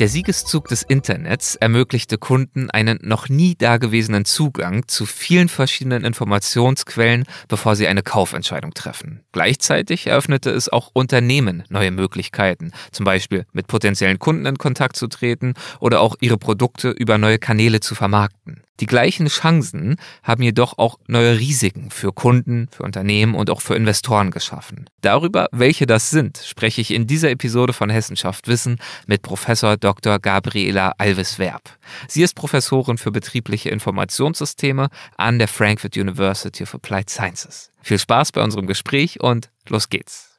Der Siegeszug des Internets ermöglichte Kunden einen noch nie dagewesenen Zugang zu vielen verschiedenen Informationsquellen, bevor sie eine Kaufentscheidung treffen. Gleichzeitig eröffnete es auch Unternehmen neue Möglichkeiten, zum Beispiel mit potenziellen Kunden in Kontakt zu treten oder auch ihre Produkte über neue Kanäle zu vermarkten. Die gleichen Chancen haben jedoch auch neue Risiken für Kunden, für Unternehmen und auch für Investoren geschaffen. Darüber, welche das sind, spreche ich in dieser Episode von Hessenschaft Wissen mit Professor Dr. Gabriela Alves-Werb. Sie ist Professorin für betriebliche Informationssysteme an der Frankfurt University of Applied Sciences. Viel Spaß bei unserem Gespräch und los geht's.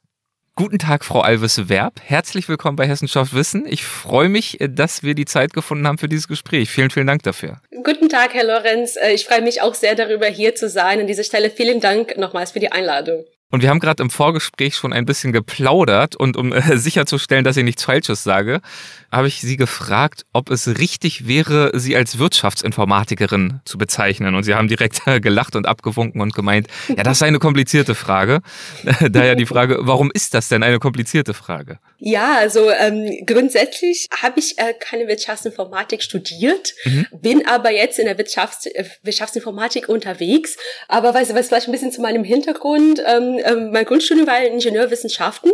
Guten Tag, Frau Alves Werb. Herzlich willkommen bei Hessenschaft Wissen. Ich freue mich, dass wir die Zeit gefunden haben für dieses Gespräch. Vielen, vielen Dank dafür. Guten Tag, Herr Lorenz. Äh, ich freue mich auch sehr darüber, hier zu sein. An dieser Stelle vielen Dank nochmals für die Einladung. Und wir haben gerade im Vorgespräch schon ein bisschen geplaudert und um äh, sicherzustellen, dass ich nichts Falsches sage, habe ich Sie gefragt, ob es richtig wäre, Sie als Wirtschaftsinformatikerin zu bezeichnen. Und Sie haben direkt gelacht und abgewunken und gemeint, ja, das sei eine komplizierte Frage. Daher die Frage, warum ist das denn eine komplizierte Frage? Ja, also ähm, grundsätzlich habe ich äh, keine Wirtschaftsinformatik studiert, mhm. bin aber jetzt in der Wirtschafts äh, Wirtschaftsinformatik unterwegs. Aber was, was vielleicht ein bisschen zu meinem Hintergrund. Ähm, ähm, mein Grundstudium war Ingenieurwissenschaften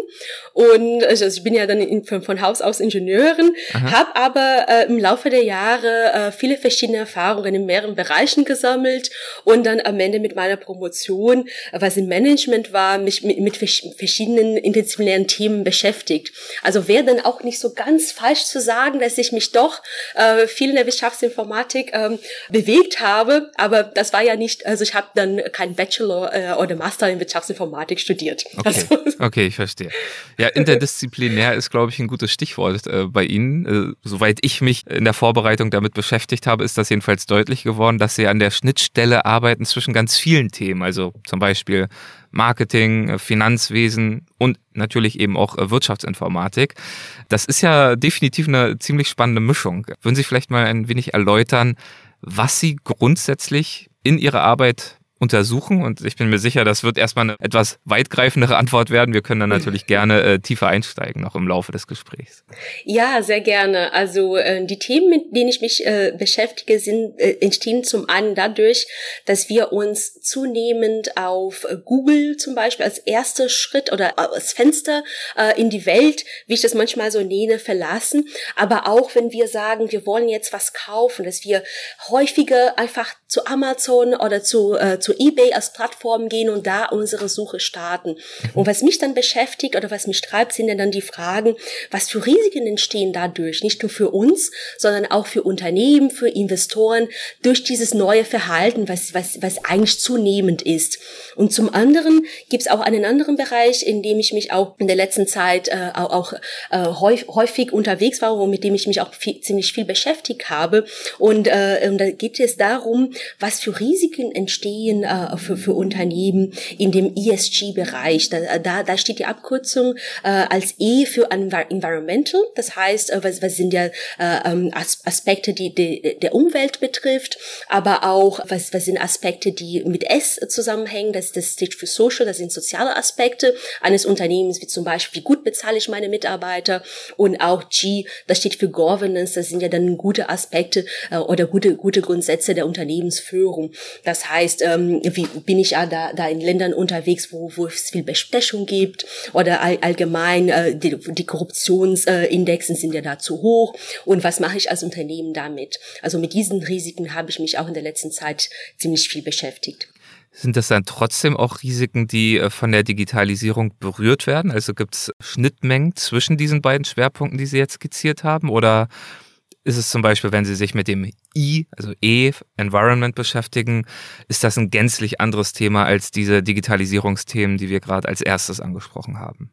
und also ich bin ja dann in, von, von Haus aus Ingenieurin, habe aber äh, im Laufe der Jahre äh, viele verschiedene Erfahrungen in mehreren Bereichen gesammelt und dann am Ende mit meiner Promotion, was im Management war, mich mit, mit verschiedenen interdisziplinären Themen beschäftigt. Also wäre dann auch nicht so ganz falsch zu sagen, dass ich mich doch äh, viel in der Wirtschaftsinformatik ähm, bewegt habe, aber das war ja nicht, also ich habe dann keinen Bachelor äh, oder Master in Wirtschaftsinformatik Informatik studiert. Okay, also. okay ich verstehe. Ja, interdisziplinär ist, glaube ich, ein gutes Stichwort äh, bei Ihnen. Äh, soweit ich mich in der Vorbereitung damit beschäftigt habe, ist das jedenfalls deutlich geworden, dass Sie an der Schnittstelle arbeiten zwischen ganz vielen Themen, also zum Beispiel Marketing, äh, Finanzwesen und natürlich eben auch äh, Wirtschaftsinformatik. Das ist ja definitiv eine ziemlich spannende Mischung. Würden Sie vielleicht mal ein wenig erläutern, was Sie grundsätzlich in Ihrer Arbeit untersuchen und ich bin mir sicher, das wird erstmal eine etwas weitgreifendere Antwort werden. Wir können dann natürlich gerne äh, tiefer einsteigen, noch im Laufe des Gesprächs. Ja, sehr gerne. Also äh, die Themen, mit denen ich mich äh, beschäftige, sind äh, entstehen zum einen dadurch, dass wir uns zunehmend auf Google zum Beispiel als erster Schritt oder als Fenster äh, in die Welt, wie ich das manchmal so nenne, verlassen. Aber auch wenn wir sagen, wir wollen jetzt was kaufen, dass wir häufiger einfach zu Amazon oder zu, äh, zu eBay als Plattform gehen und da unsere Suche starten. Mhm. Und was mich dann beschäftigt oder was mich treibt, sind dann die Fragen, was für Risiken entstehen dadurch, nicht nur für uns, sondern auch für Unternehmen, für Investoren, durch dieses neue Verhalten, was, was, was eigentlich zunehmend ist. Und zum anderen gibt es auch einen anderen Bereich, in dem ich mich auch in der letzten Zeit äh, auch, äh, häufig unterwegs war und mit dem ich mich auch viel, ziemlich viel beschäftigt habe. Und, äh, und da geht es darum, was für Risiken entstehen äh, für, für Unternehmen in dem ESG-Bereich. Da, da, da steht die Abkürzung äh, als E für Environmental, das heißt, äh, was, was sind ja äh, ähm, Aspekte, die, die der Umwelt betrifft, aber auch was, was sind Aspekte, die mit S zusammenhängen, das, das steht für Social, das sind soziale Aspekte eines Unternehmens, wie zum Beispiel, wie gut bezahle ich meine Mitarbeiter und auch G, das steht für Governance, das sind ja dann gute Aspekte äh, oder gute, gute Grundsätze der Unternehmens Unternehmensführung. Das heißt, ähm, wie bin ich da, da in Ländern unterwegs, wo, wo es viel Bestechung gibt oder all, allgemein äh, die, die Korruptionsindexen sind ja da zu hoch und was mache ich als Unternehmen damit? Also mit diesen Risiken habe ich mich auch in der letzten Zeit ziemlich viel beschäftigt. Sind das dann trotzdem auch Risiken, die äh, von der Digitalisierung berührt werden? Also gibt es Schnittmengen zwischen diesen beiden Schwerpunkten, die Sie jetzt skizziert haben? Oder ist es zum Beispiel, wenn Sie sich mit dem I, also E, Environment beschäftigen, ist das ein gänzlich anderes Thema als diese Digitalisierungsthemen, die wir gerade als erstes angesprochen haben.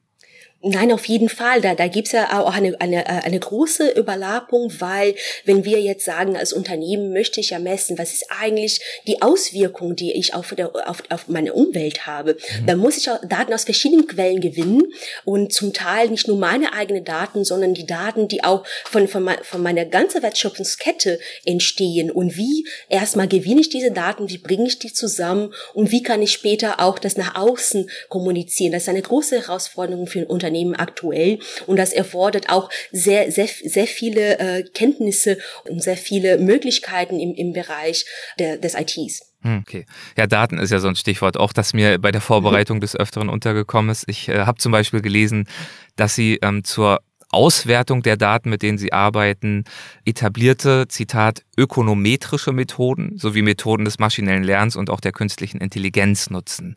Nein, auf jeden Fall. Da, da gibt's ja auch eine, eine, äh, eine große Überlappung, weil wenn wir jetzt sagen, als Unternehmen möchte ich ja messen, was ist eigentlich die Auswirkung, die ich auf, der, auf, auf meine Umwelt habe, mhm. dann muss ich auch Daten aus verschiedenen Quellen gewinnen und zum Teil nicht nur meine eigenen Daten, sondern die Daten, die auch von, von, von meiner ganzen Wertschöpfungskette entstehen. Und wie erstmal gewinne ich diese Daten, wie bringe ich die zusammen und wie kann ich später auch das nach außen kommunizieren. Das ist eine große Herausforderung für ein Unternehmen. Unternehmen aktuell. Und das erfordert auch sehr, sehr, sehr viele äh, Kenntnisse und sehr viele Möglichkeiten im, im Bereich der, des ITs. Hm, okay. Ja, Daten ist ja so ein Stichwort, auch das mir bei der Vorbereitung des Öfteren untergekommen ist. Ich äh, habe zum Beispiel gelesen, dass Sie ähm, zur Auswertung der Daten, mit denen Sie arbeiten, etablierte, Zitat, ökonometrische Methoden sowie Methoden des maschinellen Lernens und auch der künstlichen Intelligenz nutzen.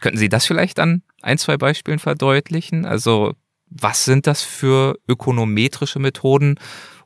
Könnten Sie das vielleicht an ein, zwei Beispielen verdeutlichen? Also was sind das für ökonometrische Methoden?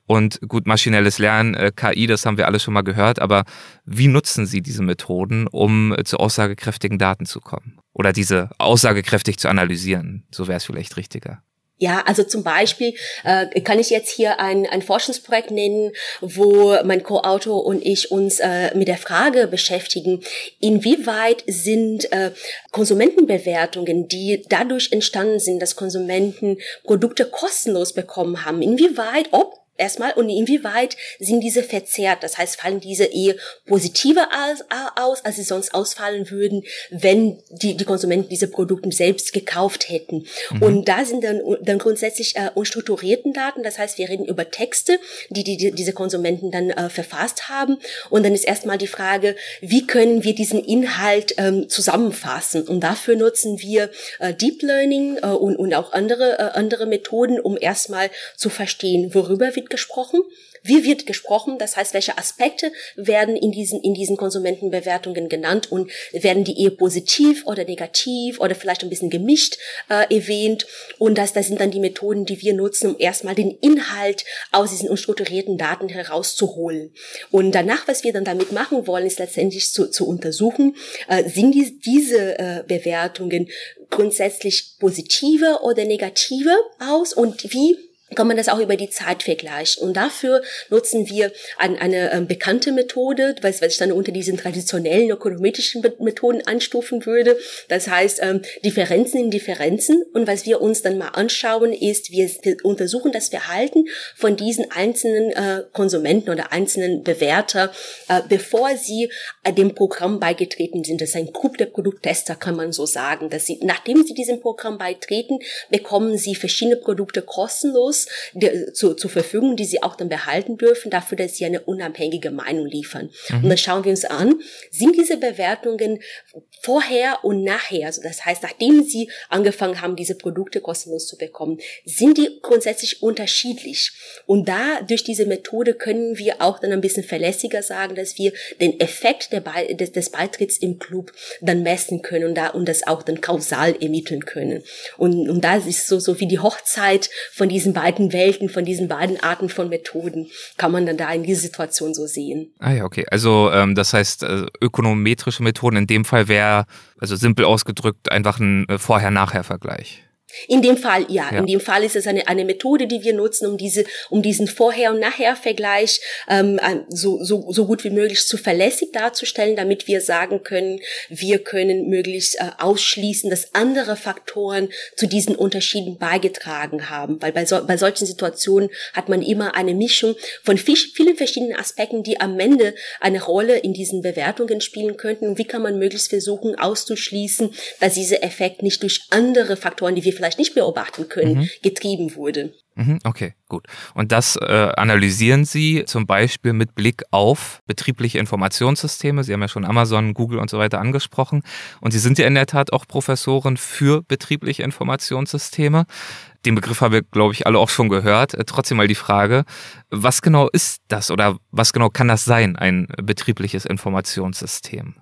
Und gut, maschinelles Lernen, äh, KI, das haben wir alle schon mal gehört, aber wie nutzen Sie diese Methoden, um äh, zu aussagekräftigen Daten zu kommen? Oder diese aussagekräftig zu analysieren? So wäre es vielleicht richtiger. Ja, also zum Beispiel äh, kann ich jetzt hier ein, ein Forschungsprojekt nennen, wo mein Co-Autor und ich uns äh, mit der Frage beschäftigen, inwieweit sind äh, Konsumentenbewertungen, die dadurch entstanden sind, dass Konsumenten Produkte kostenlos bekommen haben, inwieweit, ob erstmal und inwieweit sind diese verzerrt? Das heißt, fallen diese eher positiver aus, als sie sonst ausfallen würden, wenn die, die Konsumenten diese Produkte selbst gekauft hätten. Mhm. Und da sind dann, dann grundsätzlich äh, unstrukturierten Daten. Das heißt, wir reden über Texte, die, die, die diese Konsumenten dann äh, verfasst haben. Und dann ist erstmal die Frage, wie können wir diesen Inhalt ähm, zusammenfassen? Und dafür nutzen wir äh, Deep Learning äh, und, und auch andere, äh, andere Methoden, um erstmal zu verstehen, worüber wir wird gesprochen, wie wird gesprochen, das heißt, welche Aspekte werden in diesen, in diesen Konsumentenbewertungen genannt und werden die eher positiv oder negativ oder vielleicht ein bisschen gemischt äh, erwähnt. Und das, das sind dann die Methoden, die wir nutzen, um erstmal den Inhalt aus diesen unstrukturierten Daten herauszuholen. Und danach, was wir dann damit machen wollen, ist letztendlich zu, zu untersuchen, äh, sind die, diese äh, Bewertungen grundsätzlich positive oder negative aus und wie kann man das auch über die Zeit vergleichen. Und dafür nutzen wir ein, eine ähm, bekannte Methode, was, was ich dann unter diesen traditionellen ökonometrischen Methoden anstufen würde. Das heißt, ähm, Differenzen in Differenzen. Und was wir uns dann mal anschauen, ist, wir, wir untersuchen das Verhalten von diesen einzelnen äh, Konsumenten oder einzelnen Bewerter, äh, bevor sie äh, dem Programm beigetreten sind. Das ist ein Group der Produkttester, kann man so sagen, dass sie, nachdem sie diesem Programm beitreten, bekommen sie verschiedene Produkte kostenlos Die, zu, zur Verfügung, die sie auch dann behalten dürfen, dafür, dass sie eine unabhängige Meinung liefern. Mhm. Und dann schauen wir uns an, sind diese Bewertungen vorher und nachher, also das heißt, nachdem sie angefangen haben, diese Produkte kostenlos zu bekommen, sind die grundsätzlich unterschiedlich. Und da, durch diese Methode können wir auch dann ein bisschen verlässlicher sagen, dass wir den Effekt der Be des, des Beitritts im Club dann messen können und da, und das auch dann kausal ermitteln können. Und, und da ist so, so wie die Hochzeit von diesen beiden beiden Welten, von diesen beiden Arten von Methoden kann man dann da in dieser Situation so sehen. Ah ja, okay. Also ähm, das heißt, äh, ökonometrische Methoden in dem Fall wäre, also simpel ausgedrückt, einfach ein äh, Vorher-Nachher-Vergleich. In dem Fall, ja. ja. In dem Fall ist es eine, eine Methode, die wir nutzen, um diese, um diesen Vorher- und Nachher-Vergleich ähm, so, so, so gut wie möglich zu verlässlich darzustellen, damit wir sagen können, wir können möglichst äh, ausschließen, dass andere Faktoren zu diesen Unterschieden beigetragen haben. Weil bei, so, bei solchen Situationen hat man immer eine Mischung von vielen verschiedenen Aspekten, die am Ende eine Rolle in diesen Bewertungen spielen könnten. Und wie kann man möglichst versuchen auszuschließen, dass dieser Effekt nicht durch andere Faktoren, die wir vielleicht nicht beobachten können, mhm. getrieben wurde. Mhm, okay, gut. Und das äh, analysieren Sie zum Beispiel mit Blick auf betriebliche Informationssysteme. Sie haben ja schon Amazon, Google und so weiter angesprochen. Und Sie sind ja in der Tat auch Professorin für betriebliche Informationssysteme. Den Begriff haben wir, glaube ich, alle auch schon gehört. Äh, trotzdem mal die Frage, was genau ist das oder was genau kann das sein, ein betriebliches Informationssystem?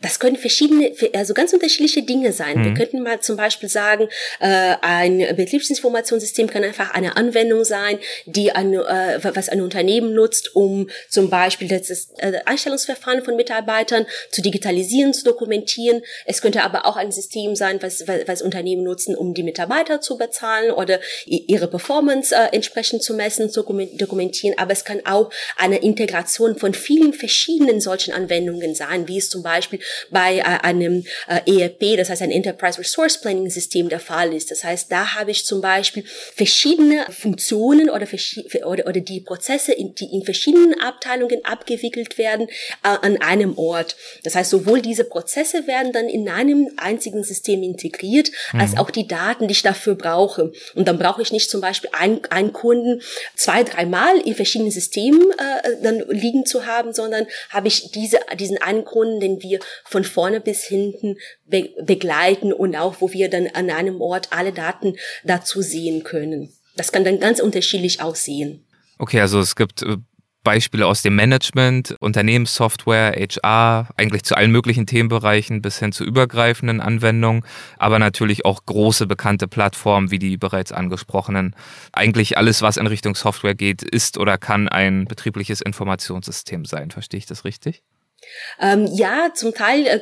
Das können verschiedene, also ganz unterschiedliche Dinge sein. Mhm. Wir könnten mal zum Beispiel sagen, äh, ein Betriebsinformationssystem kann einfach eine Anwendung sein, die ein, äh, was ein Unternehmen nutzt, um zum Beispiel das äh, Einstellungsverfahren von Mitarbeitern zu digitalisieren, zu dokumentieren. Es könnte aber auch ein System sein, was, was Unternehmen nutzen, um die Mitarbeiter zu bezahlen oder ihre Performance äh, entsprechend zu messen, zu dokumentieren. Aber es kann auch eine Integration von vielen verschiedenen solchen Anwendungen sein, wie es zum Beispiel bei äh, einem äh, ERP, das heißt ein Enterprise Resource Planning System der Fall ist. Das heißt, da habe ich zum Beispiel verschiedene Funktionen oder, oder, oder die Prozesse, in, die in verschiedenen Abteilungen abgewickelt werden, äh, an einem Ort. Das heißt, sowohl diese Prozesse werden dann in einem einzigen System integriert, mhm. als auch die Daten, die ich dafür brauche. Und dann brauche ich nicht zum Beispiel einen, einen Kunden zwei, dreimal in verschiedenen Systemen äh, dann liegen zu haben, sondern habe ich diese, diesen einen Kunden, den wir von vorne bis hinten be begleiten und auch, wo wir dann an einem Ort alle Daten dazu sehen können. Das kann dann ganz unterschiedlich aussehen. Okay, also es gibt äh, Beispiele aus dem Management, Unternehmenssoftware, HR, eigentlich zu allen möglichen Themenbereichen bis hin zu übergreifenden Anwendungen, aber natürlich auch große bekannte Plattformen wie die bereits angesprochenen. Eigentlich alles, was in Richtung Software geht, ist oder kann ein betriebliches Informationssystem sein. Verstehe ich das richtig? Ähm, ja, zum Teil äh,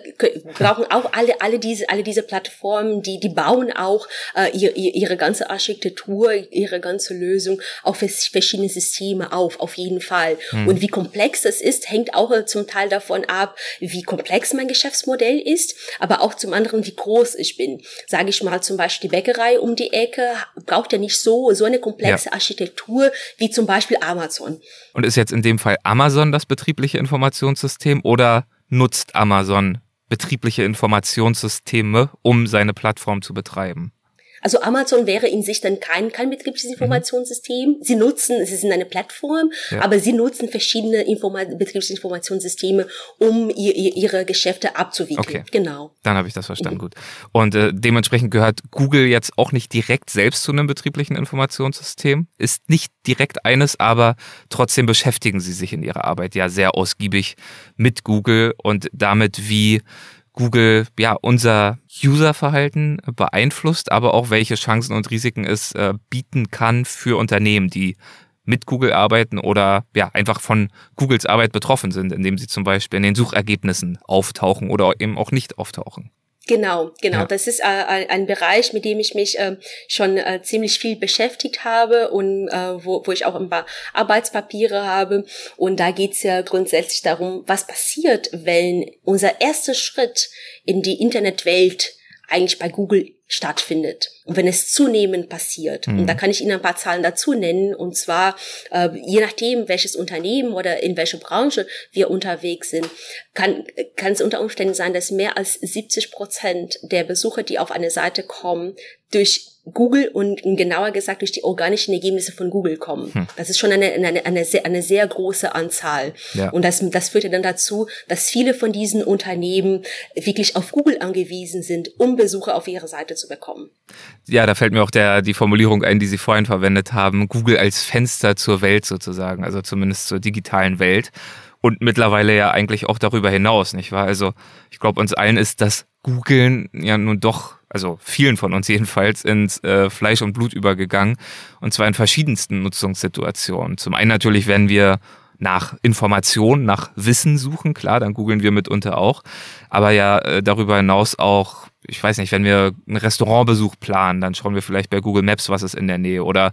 brauchen auch alle, alle diese, alle diese Plattformen, die, die bauen auch äh, ihre, ihre ganze Architektur, ihre ganze Lösung auf verschiedene Systeme auf, auf jeden Fall. Hm. Und wie komplex das ist, hängt auch äh, zum Teil davon ab, wie komplex mein Geschäftsmodell ist, aber auch zum anderen, wie groß ich bin. Sage ich mal zum Beispiel die Bäckerei um die Ecke braucht ja nicht so, so eine komplexe ja. Architektur wie zum Beispiel Amazon. Und ist jetzt in dem Fall Amazon das betriebliche Informationssystem oder nutzt Amazon betriebliche Informationssysteme, um seine Plattform zu betreiben? Also Amazon wäre in sich dann kein, kein betriebliches Informationssystem. Sie nutzen, sie sind eine Plattform, ja. aber sie nutzen verschiedene Informa Betriebsinformationssysteme, um ihr, ihr, ihre Geschäfte abzuwickeln. Okay. Genau. Dann habe ich das verstanden, mhm. gut. Und äh, dementsprechend gehört Google jetzt auch nicht direkt selbst zu einem betrieblichen Informationssystem, ist nicht direkt eines, aber trotzdem beschäftigen sie sich in ihrer Arbeit ja sehr ausgiebig mit Google und damit, wie Google ja unser Userverhalten beeinflusst, aber auch welche Chancen und Risiken es äh, bieten kann für Unternehmen, die mit Google arbeiten oder ja einfach von Googles Arbeit betroffen sind, indem sie zum Beispiel in den Suchergebnissen auftauchen oder eben auch nicht auftauchen. Genau, genau. Ja. Das ist äh, ein Bereich, mit dem ich mich äh, schon äh, ziemlich viel beschäftigt habe und äh, wo, wo ich auch ein paar Arbeitspapiere habe. Und da geht's ja grundsätzlich darum, was passiert, wenn unser erster Schritt in die Internetwelt eigentlich bei Google stattfindet. Und wenn es zunehmend passiert, mhm. und da kann ich Ihnen ein paar Zahlen dazu nennen, und zwar äh, je nachdem, welches Unternehmen oder in welcher Branche wir unterwegs sind, kann, kann es unter Umständen sein, dass mehr als 70 Prozent der Besucher, die auf eine Seite kommen, durch Google und genauer gesagt durch die organischen Ergebnisse von Google kommen. Hm. Das ist schon eine, eine, eine, sehr, eine sehr große Anzahl. Ja. Und das, das führt ja dann dazu, dass viele von diesen Unternehmen wirklich auf Google angewiesen sind, um Besucher auf ihre Seite zu bekommen. Ja, da fällt mir auch der, die Formulierung ein, die Sie vorhin verwendet haben, Google als Fenster zur Welt sozusagen, also zumindest zur digitalen Welt und mittlerweile ja eigentlich auch darüber hinaus, nicht wahr? Also ich glaube, uns allen ist das Googlen ja nun doch, also vielen von uns jedenfalls, ins äh, Fleisch und Blut übergegangen und zwar in verschiedensten Nutzungssituationen. Zum einen natürlich, wenn wir nach Informationen, nach Wissen suchen, klar, dann googeln wir mitunter auch, aber ja äh, darüber hinaus auch ich weiß nicht, wenn wir einen Restaurantbesuch planen, dann schauen wir vielleicht bei Google Maps, was ist in der Nähe. Oder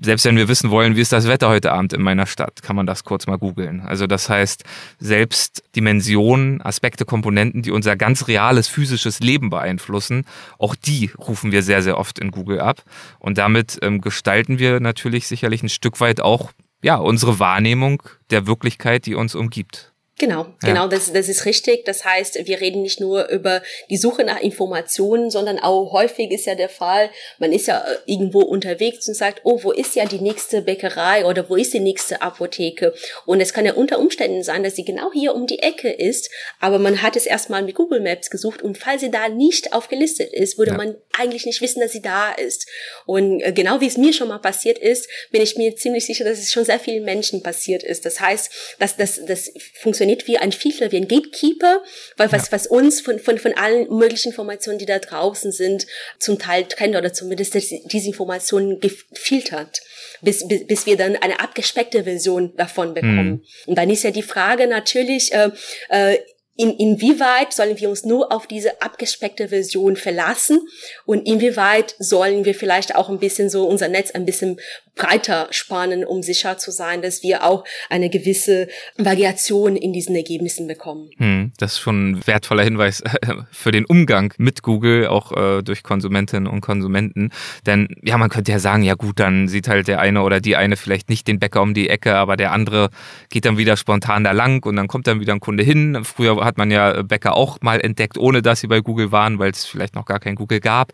selbst wenn wir wissen wollen, wie ist das Wetter heute Abend in meiner Stadt, kann man das kurz mal googeln. Also das heißt, selbst Dimensionen, Aspekte, Komponenten, die unser ganz reales physisches Leben beeinflussen, auch die rufen wir sehr, sehr oft in Google ab. Und damit ähm, gestalten wir natürlich sicherlich ein Stück weit auch ja, unsere Wahrnehmung der Wirklichkeit, die uns umgibt. Genau, ja. genau, das, das ist richtig. Das heißt, wir reden nicht nur über die Suche nach Informationen, sondern auch häufig ist ja der Fall, man ist ja äh, irgendwo unterwegs und sagt, oh, wo ist ja die nächste Bäckerei oder wo ist die nächste Apotheke? Und es kann ja unter Umständen sein, dass sie genau hier um die Ecke ist, aber man hat es erstmal mit Google Maps gesucht und falls sie da nicht aufgelistet ist, würde ja. man eigentlich nicht wissen, dass sie da ist. Und äh, genau wie es mir schon mal passiert ist, bin ich mir ziemlich sicher, dass es schon sehr vielen Menschen passiert ist. Das heißt, dass das, das funktioniert funktioniert wie ein Filter, wie ein Gatekeeper, weil was, ja. was uns von, von, von allen möglichen Informationen, die da draußen sind, zum Teil trennt oder zumindest diese Informationen gefiltert bis, bis, bis wir dann eine abgespeckte Version davon bekommen. Mhm. Und dann ist ja die Frage natürlich, äh, äh, in, inwieweit sollen wir uns nur auf diese abgespeckte Version verlassen und inwieweit sollen wir vielleicht auch ein bisschen so unser Netz ein bisschen breiter spannen, um sicher zu sein, dass wir auch eine gewisse Variation in diesen Ergebnissen bekommen. Hm, das ist schon ein wertvoller Hinweis für den Umgang mit Google, auch äh, durch Konsumentinnen und Konsumenten. Denn ja, man könnte ja sagen, ja gut, dann sieht halt der eine oder die eine vielleicht nicht den Bäcker um die Ecke, aber der andere geht dann wieder spontan da lang und dann kommt dann wieder ein Kunde hin. Früher hat man ja Bäcker auch mal entdeckt, ohne dass sie bei Google waren, weil es vielleicht noch gar kein Google gab.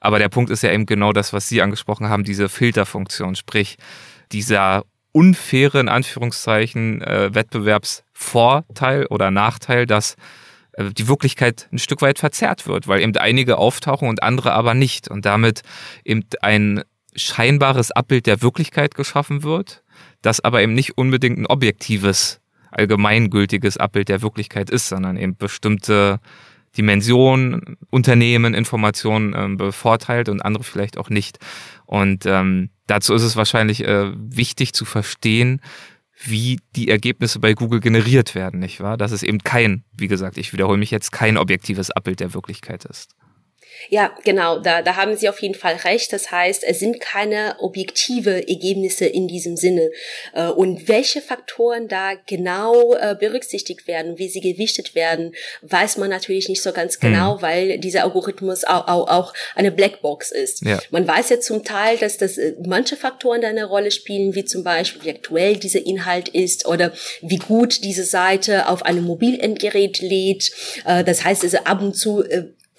Aber der Punkt ist ja eben genau das, was Sie angesprochen haben, diese Filterfunktion, sprich dieser unfaire, in Anführungszeichen, äh, Wettbewerbsvorteil oder Nachteil, dass äh, die Wirklichkeit ein Stück weit verzerrt wird, weil eben einige auftauchen und andere aber nicht und damit eben ein scheinbares Abbild der Wirklichkeit geschaffen wird, das aber eben nicht unbedingt ein objektives, allgemeingültiges Abbild der Wirklichkeit ist, sondern eben bestimmte Dimension, Unternehmen, Informationen ähm, bevorteilt und andere vielleicht auch nicht. Und ähm, dazu ist es wahrscheinlich äh, wichtig zu verstehen, wie die Ergebnisse bei Google generiert werden, nicht wahr? Dass es eben kein, wie gesagt, ich wiederhole mich jetzt, kein objektives Abbild der Wirklichkeit ist. Ja, genau, da, da haben Sie auf jeden Fall recht. Das heißt, es sind keine objektive Ergebnisse in diesem Sinne. Äh, und welche Faktoren da genau äh, berücksichtigt werden, wie sie gewichtet werden, weiß man natürlich nicht so ganz genau, mhm. weil dieser Algorithmus auch, auch, auch eine Blackbox ist. Ja. Man weiß ja zum Teil, dass das äh, manche Faktoren da eine Rolle spielen, wie zum Beispiel, wie aktuell dieser Inhalt ist oder wie gut diese Seite auf einem Mobilendgerät lädt. Das heißt, also ab und zu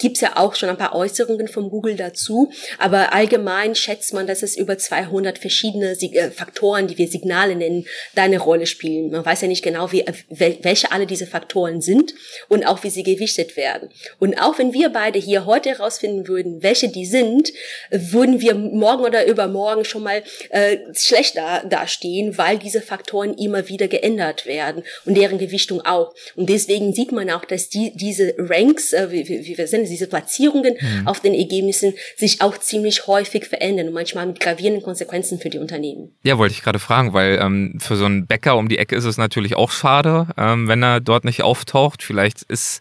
gibt's ja auch schon ein paar Äußerungen von Google dazu, aber allgemein schätzt man, dass es über 200 verschiedene äh, Faktoren, die wir Signale nennen, da eine Rolle spielen. Man weiß ja nicht genau, wie, welche alle diese Faktoren sind und auch wie sie gewichtet werden. Und auch wenn wir beide hier heute herausfinden würden, welche die sind, würden wir morgen oder übermorgen schon mal äh, schlecht da, dastehen, weil diese Faktoren immer wieder geändert werden und deren Gewichtung auch. Und deswegen sieht man auch, dass die, diese Ranks, äh, wie, wie wir sind, diese Platzierungen mhm. auf den Ergebnissen sich auch ziemlich häufig verändern und manchmal mit gravierenden Konsequenzen für die Unternehmen. Ja, wollte ich gerade fragen, weil ähm, für so einen Bäcker um die Ecke ist es natürlich auch schade, ähm, wenn er dort nicht auftaucht. Vielleicht ist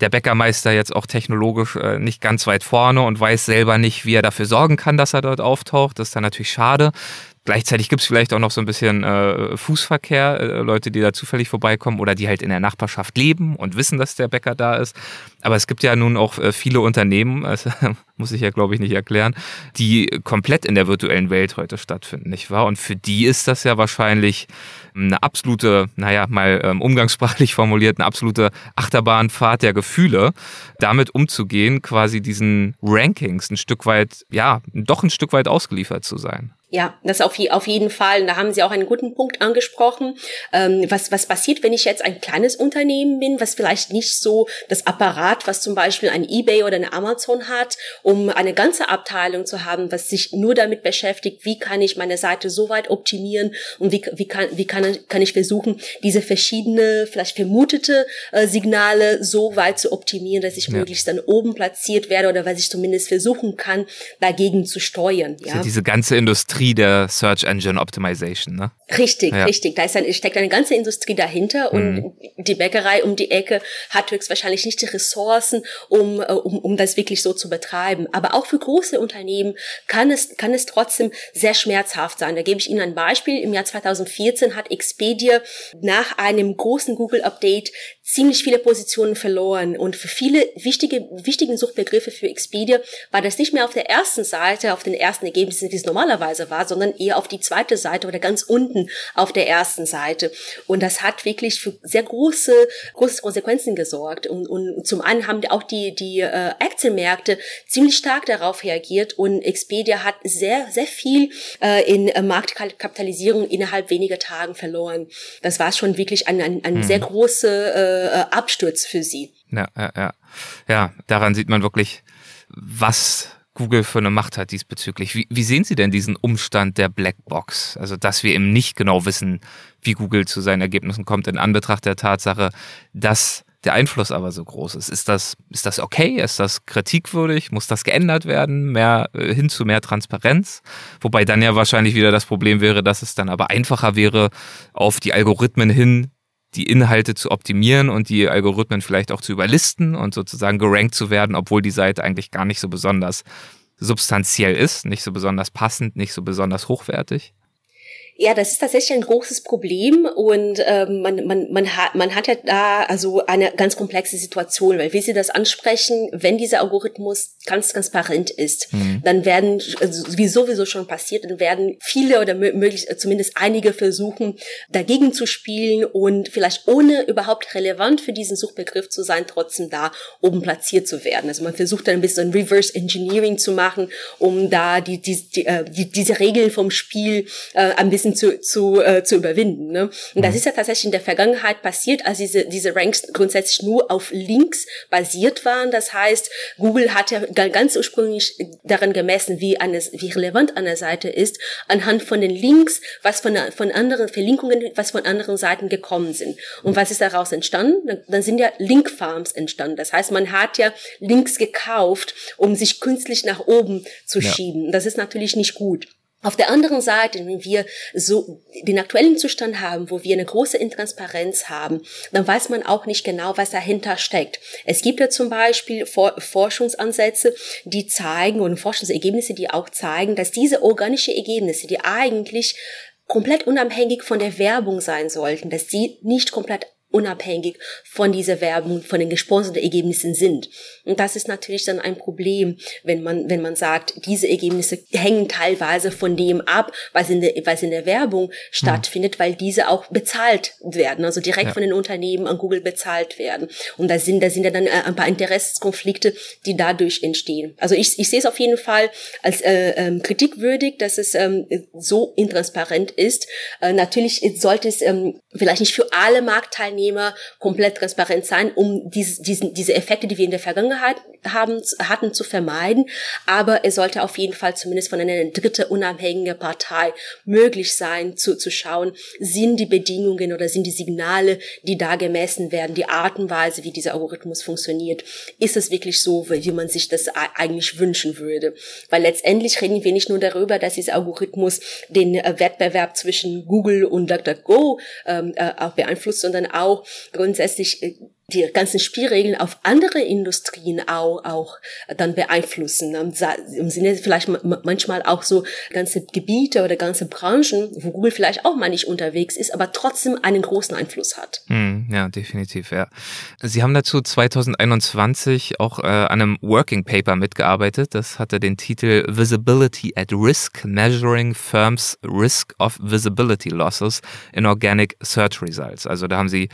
der Bäckermeister jetzt auch technologisch äh, nicht ganz weit vorne und weiß selber nicht, wie er dafür sorgen kann, dass er dort auftaucht. Das ist dann natürlich schade. Gleichzeitig gibt es vielleicht auch noch so ein bisschen äh, Fußverkehr, äh, Leute, die da zufällig vorbeikommen oder die halt in der Nachbarschaft leben und wissen, dass der Bäcker da ist. Aber es gibt ja nun auch äh, viele Unternehmen, das muss ich ja glaube ich nicht erklären, die komplett in der virtuellen Welt heute stattfinden, nicht wahr? Und für die ist das ja wahrscheinlich eine absolute, naja, mal ähm, umgangssprachlich formuliert, eine absolute Achterbahnfahrt der Gefühle, damit umzugehen, quasi diesen Rankings ein Stück weit, ja, doch ein Stück weit ausgeliefert zu sein. Ja, das auf, auf jeden Fall. da haben Sie auch einen guten Punkt angesprochen. Ähm, was, was passiert, wenn ich jetzt ein kleines Unternehmen bin, was vielleicht nicht so das Apparat, was zum Beispiel ein eBay oder eine Amazon hat, um eine ganze Abteilung zu haben, was sich nur damit beschäftigt, wie kann ich meine Seite so weit optimieren und wie, wie, kann, wie kann, kann ich versuchen, diese verschiedene, vielleicht vermutete äh, Signale so weit zu optimieren, dass ich ja. möglichst dann oben platziert werde oder was ich zumindest versuchen kann, dagegen zu steuern. Ja? Also diese ganze Industrie Industrie der Search Engine Optimization, ne? Richtig, ja. richtig. Da ist ein, steckt eine ganze Industrie dahinter und mhm. die Bäckerei um die Ecke hat höchstwahrscheinlich nicht die Ressourcen, um, äh, um, um das wirklich so zu betreiben. Aber auch für große Unternehmen kann es, kann es trotzdem sehr schmerzhaft sein. Da gebe ich Ihnen ein Beispiel. Im Jahr 2014 hat Expedia nach einem großen Google-Update ziemlich viele Positionen verloren. Und für viele wichtige, wichtigen Suchbegriffe für Expedia war das nicht mehr auf der ersten Seite, auf den ersten Ergebnissen, wie es normalerweise war, sondern eher auf die zweite Seite oder ganz unten auf der ersten Seite. Und das hat wirklich für sehr große, große Konsequenzen gesorgt. Und, und zum einen haben auch die, die äh, Aktienmärkte ziemlich stark darauf reagiert und Expedia hat sehr, sehr viel äh, in äh, Marktkapitalisierung innerhalb weniger Tagen verloren. Das war schon wirklich ein, ein, ein hm. sehr große äh, äh, Absturz für sie. Ja, ja, ja. Ja, daran sieht man wirklich, was Google für eine Macht hat diesbezüglich. Wie, wie sehen Sie denn diesen Umstand der Blackbox? Also, dass wir eben nicht genau wissen, wie Google zu seinen Ergebnissen kommt, in Anbetracht der Tatsache, dass der Einfluss aber so groß ist. Ist das, ist das okay? Ist das kritikwürdig? Muss das geändert werden? Mehr, äh, hin zu mehr Transparenz? Wobei dann ja wahrscheinlich wieder das Problem wäre, dass es dann aber einfacher wäre, auf die Algorithmen hin die Inhalte zu optimieren und die Algorithmen vielleicht auch zu überlisten und sozusagen gerankt zu werden, obwohl die Seite eigentlich gar nicht so besonders substanziell ist, nicht so besonders passend, nicht so besonders hochwertig? Ja, das ist tatsächlich ein großes Problem und ähm, man, man, man, hat, man hat ja da also eine ganz komplexe Situation, weil wie Sie das ansprechen, wenn dieser Algorithmus ganz transparent ist, mhm. dann werden, also wie sowieso schon passiert, dann werden viele oder möglich zumindest einige versuchen, dagegen zu spielen und vielleicht ohne überhaupt relevant für diesen Suchbegriff zu sein, trotzdem da oben platziert zu werden. Also man versucht dann ein bisschen Reverse Engineering zu machen, um da die, die, die, äh, die diese Regeln vom Spiel äh, ein bisschen bisschen zu, zu, äh, zu überwinden. Ne? Und das mhm. ist ja tatsächlich in der Vergangenheit passiert, als diese, diese Ranks grundsätzlich nur auf Links basiert waren. Das heißt, Google hat ja ganz ursprünglich daran gemessen, wie, eine, wie relevant eine Seite ist, anhand von den Links, was von, von anderen Verlinkungen, was von anderen Seiten gekommen sind. Und was ist daraus entstanden? Dann sind ja Linkfarms entstanden. Das heißt, man hat ja Links gekauft, um sich künstlich nach oben zu ja. schieben. Das ist natürlich nicht gut. Auf der anderen Seite, wenn wir so den aktuellen Zustand haben, wo wir eine große Intransparenz haben, dann weiß man auch nicht genau, was dahinter steckt. Es gibt ja zum Beispiel Forschungsansätze, die zeigen und Forschungsergebnisse, die auch zeigen, dass diese organische Ergebnisse, die eigentlich komplett unabhängig von der Werbung sein sollten, dass sie nicht komplett unabhängig von dieser Werbung, von den gesponserten Ergebnissen sind. Und das ist natürlich dann ein Problem, wenn man, wenn man sagt, diese Ergebnisse hängen teilweise von dem ab, was in der, was in der Werbung stattfindet, hm. weil diese auch bezahlt werden, also direkt ja. von den Unternehmen an Google bezahlt werden. Und da sind, da sind ja dann äh, ein paar Interessenskonflikte, die dadurch entstehen. Also ich, ich sehe es auf jeden Fall als äh, ähm, kritikwürdig, dass es ähm, so intransparent ist. Äh, natürlich sollte es ähm, vielleicht nicht für alle Marktteilnehmer Arbeitnehmer komplett transparent sein, um diese, diese, diese Effekte, die wir in der Vergangenheit haben, hatten, zu vermeiden. Aber es sollte auf jeden Fall zumindest von einer dritte unabhängige Partei möglich sein, zu, zu schauen, sind die Bedingungen oder sind die Signale, die da gemessen werden, die Art und Weise, wie dieser Algorithmus funktioniert, ist es wirklich so, wie man sich das eigentlich wünschen würde. Weil letztendlich reden wir nicht nur darüber, dass dieser Algorithmus den äh, Wettbewerb zwischen Google und DuckDuckGo ähm, äh, auch beeinflusst, sondern auch auch grundsätzlich äh, die ganzen Spielregeln auf andere Industrien auch, auch dann beeinflussen. Im Sinne vielleicht manchmal auch so ganze Gebiete oder ganze Branchen, wo Google vielleicht auch mal nicht unterwegs ist, aber trotzdem einen großen Einfluss hat. Hm, ja, definitiv, ja. Sie haben dazu 2021 auch äh, an einem Working Paper mitgearbeitet. Das hatte den Titel Visibility at Risk, Measuring Firms Risk of Visibility Losses in Organic Search Results. Also da haben Sie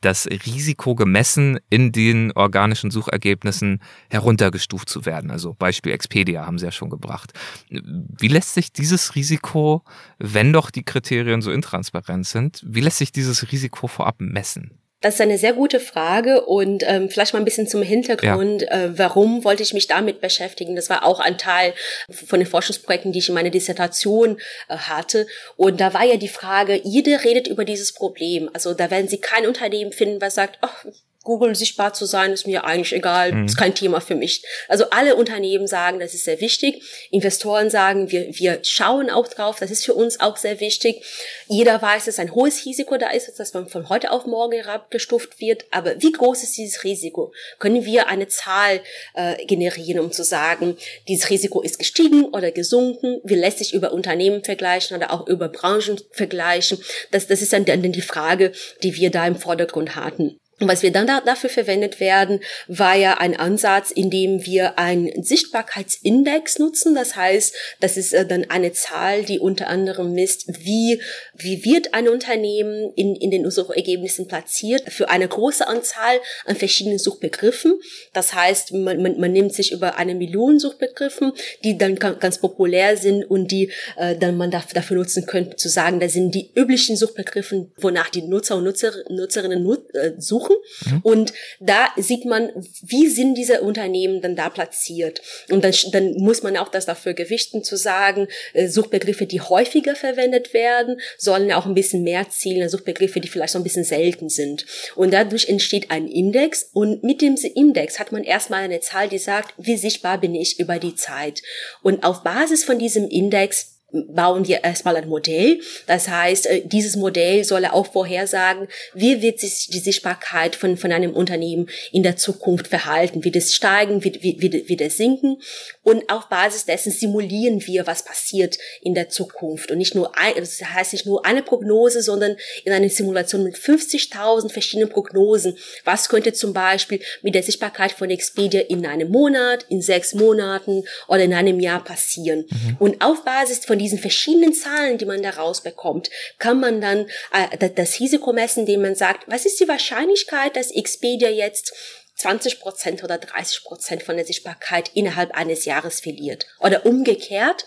das Risiko gemessen, in den organischen Suchergebnissen heruntergestuft zu werden. Also Beispiel Expedia haben Sie ja schon gebracht. Wie lässt sich dieses Risiko, wenn doch die Kriterien so intransparent sind, wie lässt sich dieses Risiko vorab messen? Das ist eine sehr gute Frage und ähm, vielleicht mal ein bisschen zum Hintergrund, ja. äh, warum wollte ich mich damit beschäftigen? Das war auch ein Teil von den Forschungsprojekten, die ich in meiner Dissertation äh, hatte. Und da war ja die Frage, jeder redet über dieses Problem. Also da werden Sie kein Unternehmen finden, was sagt, oh, Google sichtbar zu sein, ist mir eigentlich egal, mhm. ist kein Thema für mich. Also alle Unternehmen sagen, das ist sehr wichtig. Investoren sagen, wir, wir schauen auch drauf, das ist für uns auch sehr wichtig. Jeder weiß, dass ein hohes Risiko da ist, dass man von heute auf morgen herabgestuft wird. Aber wie groß ist dieses Risiko? Können wir eine Zahl äh, generieren, um zu sagen, dieses Risiko ist gestiegen oder gesunken? Wie lässt sich über Unternehmen vergleichen oder auch über Branchen vergleichen? Das, das ist dann, dann die Frage, die wir da im Vordergrund hatten. Und was wir dann da, dafür verwendet werden, war ja ein Ansatz, in dem wir einen Sichtbarkeitsindex nutzen. Das heißt, das ist äh, dann eine Zahl, die unter anderem misst, wie, wie wird ein Unternehmen in, in den Suchergebnissen platziert für eine große Anzahl an verschiedenen Suchbegriffen. Das heißt, man, man, man nimmt sich über eine Million Suchbegriffen, die dann ganz populär sind und die äh, dann man dafür nutzen könnte, zu sagen, da sind die üblichen Suchbegriffe, wonach die Nutzer und Nutzer, Nutzerinnen nut, äh, suchen suchen. Mhm. Und da sieht man, wie sind diese Unternehmen dann da platziert. Und dann, dann muss man auch das dafür gewichten zu sagen, äh, Suchbegriffe, die häufiger verwendet werden, sollen auch ein bisschen mehr zielen, Suchbegriffe, die vielleicht so ein bisschen selten sind. Und dadurch entsteht ein Index und mit dem Index hat man erstmal eine Zahl, die sagt, wie sichtbar bin ich über die Zeit. Und auf Basis von diesem Index bauen wir erstmal ein Modell. Das heißt, äh, dieses Modell soll auch vorhersagen, wie wird sich die Sichtbarkeit von, von einem Unternehmen in der Zukunft verhalten. Wird es steigen, wird, wird, wird es sinken? Und auf Basis dessen simulieren wir, was passiert in der Zukunft. Und nicht nur ein, das heißt nicht nur eine Prognose, sondern in einer Simulation mit 50.000 verschiedenen Prognosen. Was könnte zum Beispiel mit der Sichtbarkeit von Expedia in einem Monat, in sechs Monaten oder in einem Jahr passieren? Mhm. Und auf Basis von diesen verschiedenen Zahlen, die man da rausbekommt, kann man dann äh, das Risiko messen, indem man sagt, was ist die Wahrscheinlichkeit, dass Expedia jetzt 20 Prozent oder 30 Prozent von der Sichtbarkeit innerhalb eines Jahres verliert. Oder umgekehrt,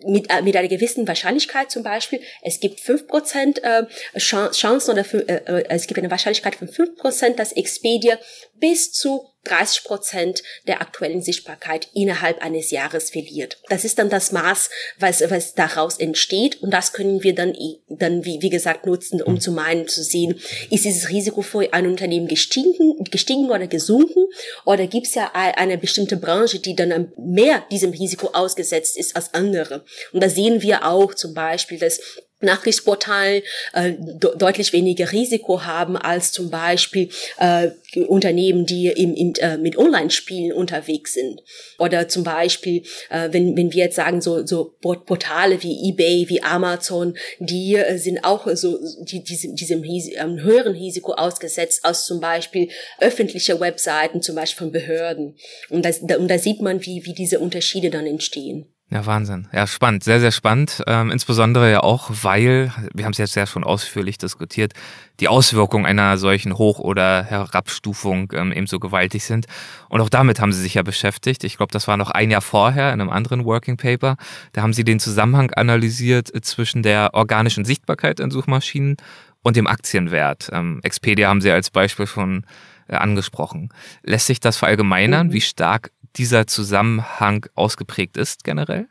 mit, äh, mit einer gewissen Wahrscheinlichkeit zum Beispiel, es gibt fünf Prozent äh, Chancen oder äh, es gibt eine Wahrscheinlichkeit von fünf Prozent, dass Expedia bis zu 30 Prozent der aktuellen Sichtbarkeit innerhalb eines Jahres verliert. Das ist dann das Maß, was, was daraus entsteht und das können wir dann, dann wie, wie gesagt nutzen, um zu meinen, zu sehen, ist dieses Risiko für ein Unternehmen gestiegen, gestiegen oder gesunken oder gibt es ja eine bestimmte Branche, die dann mehr diesem Risiko ausgesetzt ist als andere. Und da sehen wir auch zum Beispiel, dass Nachrichtsportalen äh, deutlich weniger Risiko haben als zum Beispiel äh, Unternehmen, die im, in, äh, mit Online-Spielen unterwegs sind. Oder zum Beispiel, äh, wenn, wenn wir jetzt sagen, so, so Portale wie eBay, wie Amazon, die äh, sind auch so die, diesem, diesem ähm, höheren Risiko ausgesetzt als zum Beispiel öffentliche Webseiten, zum Beispiel von Behörden. Und, das, da, und da sieht man, wie, wie diese Unterschiede dann entstehen. Ja, Wahnsinn. Ja, spannend, sehr, sehr spannend. Ähm, insbesondere ja auch, weil, wir haben es jetzt ja schon ausführlich diskutiert, die Auswirkungen einer solchen Hoch- oder Herabstufung ähm, ebenso gewaltig sind. Und auch damit haben sie sich ja beschäftigt. Ich glaube, das war noch ein Jahr vorher in einem anderen Working Paper. Da haben sie den Zusammenhang analysiert äh, zwischen der organischen Sichtbarkeit in Suchmaschinen und dem Aktienwert. Ähm, Expedia haben sie als Beispiel schon äh, angesprochen. Lässt sich das verallgemeinern, mhm. wie stark dieser Zusammenhang ausgeprägt ist generell?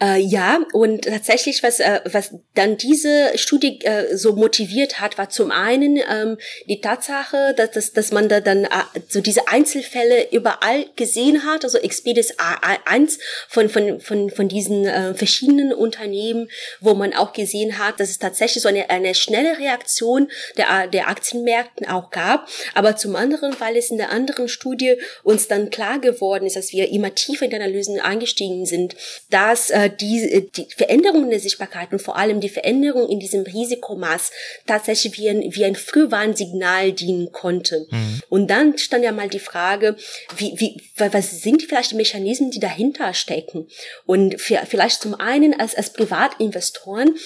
Äh, ja, und tatsächlich, was, äh, was dann diese Studie äh, so motiviert hat, war zum einen ähm, die Tatsache, dass, dass, dass man da dann äh, so diese Einzelfälle überall gesehen hat, also Expedis A1 von, von, von, von diesen äh, verschiedenen Unternehmen, wo man auch gesehen hat, dass es tatsächlich so eine, eine schnelle Reaktion der, der Aktienmärkten auch gab, aber zum anderen, weil es in der anderen Studie uns dann klar geworden ist, dass wir immer tiefer in die Analysen eingestiegen sind, dass äh, die, äh, die Veränderung der Sichtbarkeit und vor allem die Veränderung in diesem Risikomaß tatsächlich wie ein, wie ein Frühwarnsignal dienen konnte. Mhm. Und dann stand ja mal die Frage, wie, wie, was sind vielleicht die Mechanismen, die dahinter stecken? Und für, vielleicht zum einen als, als Privatinvestoren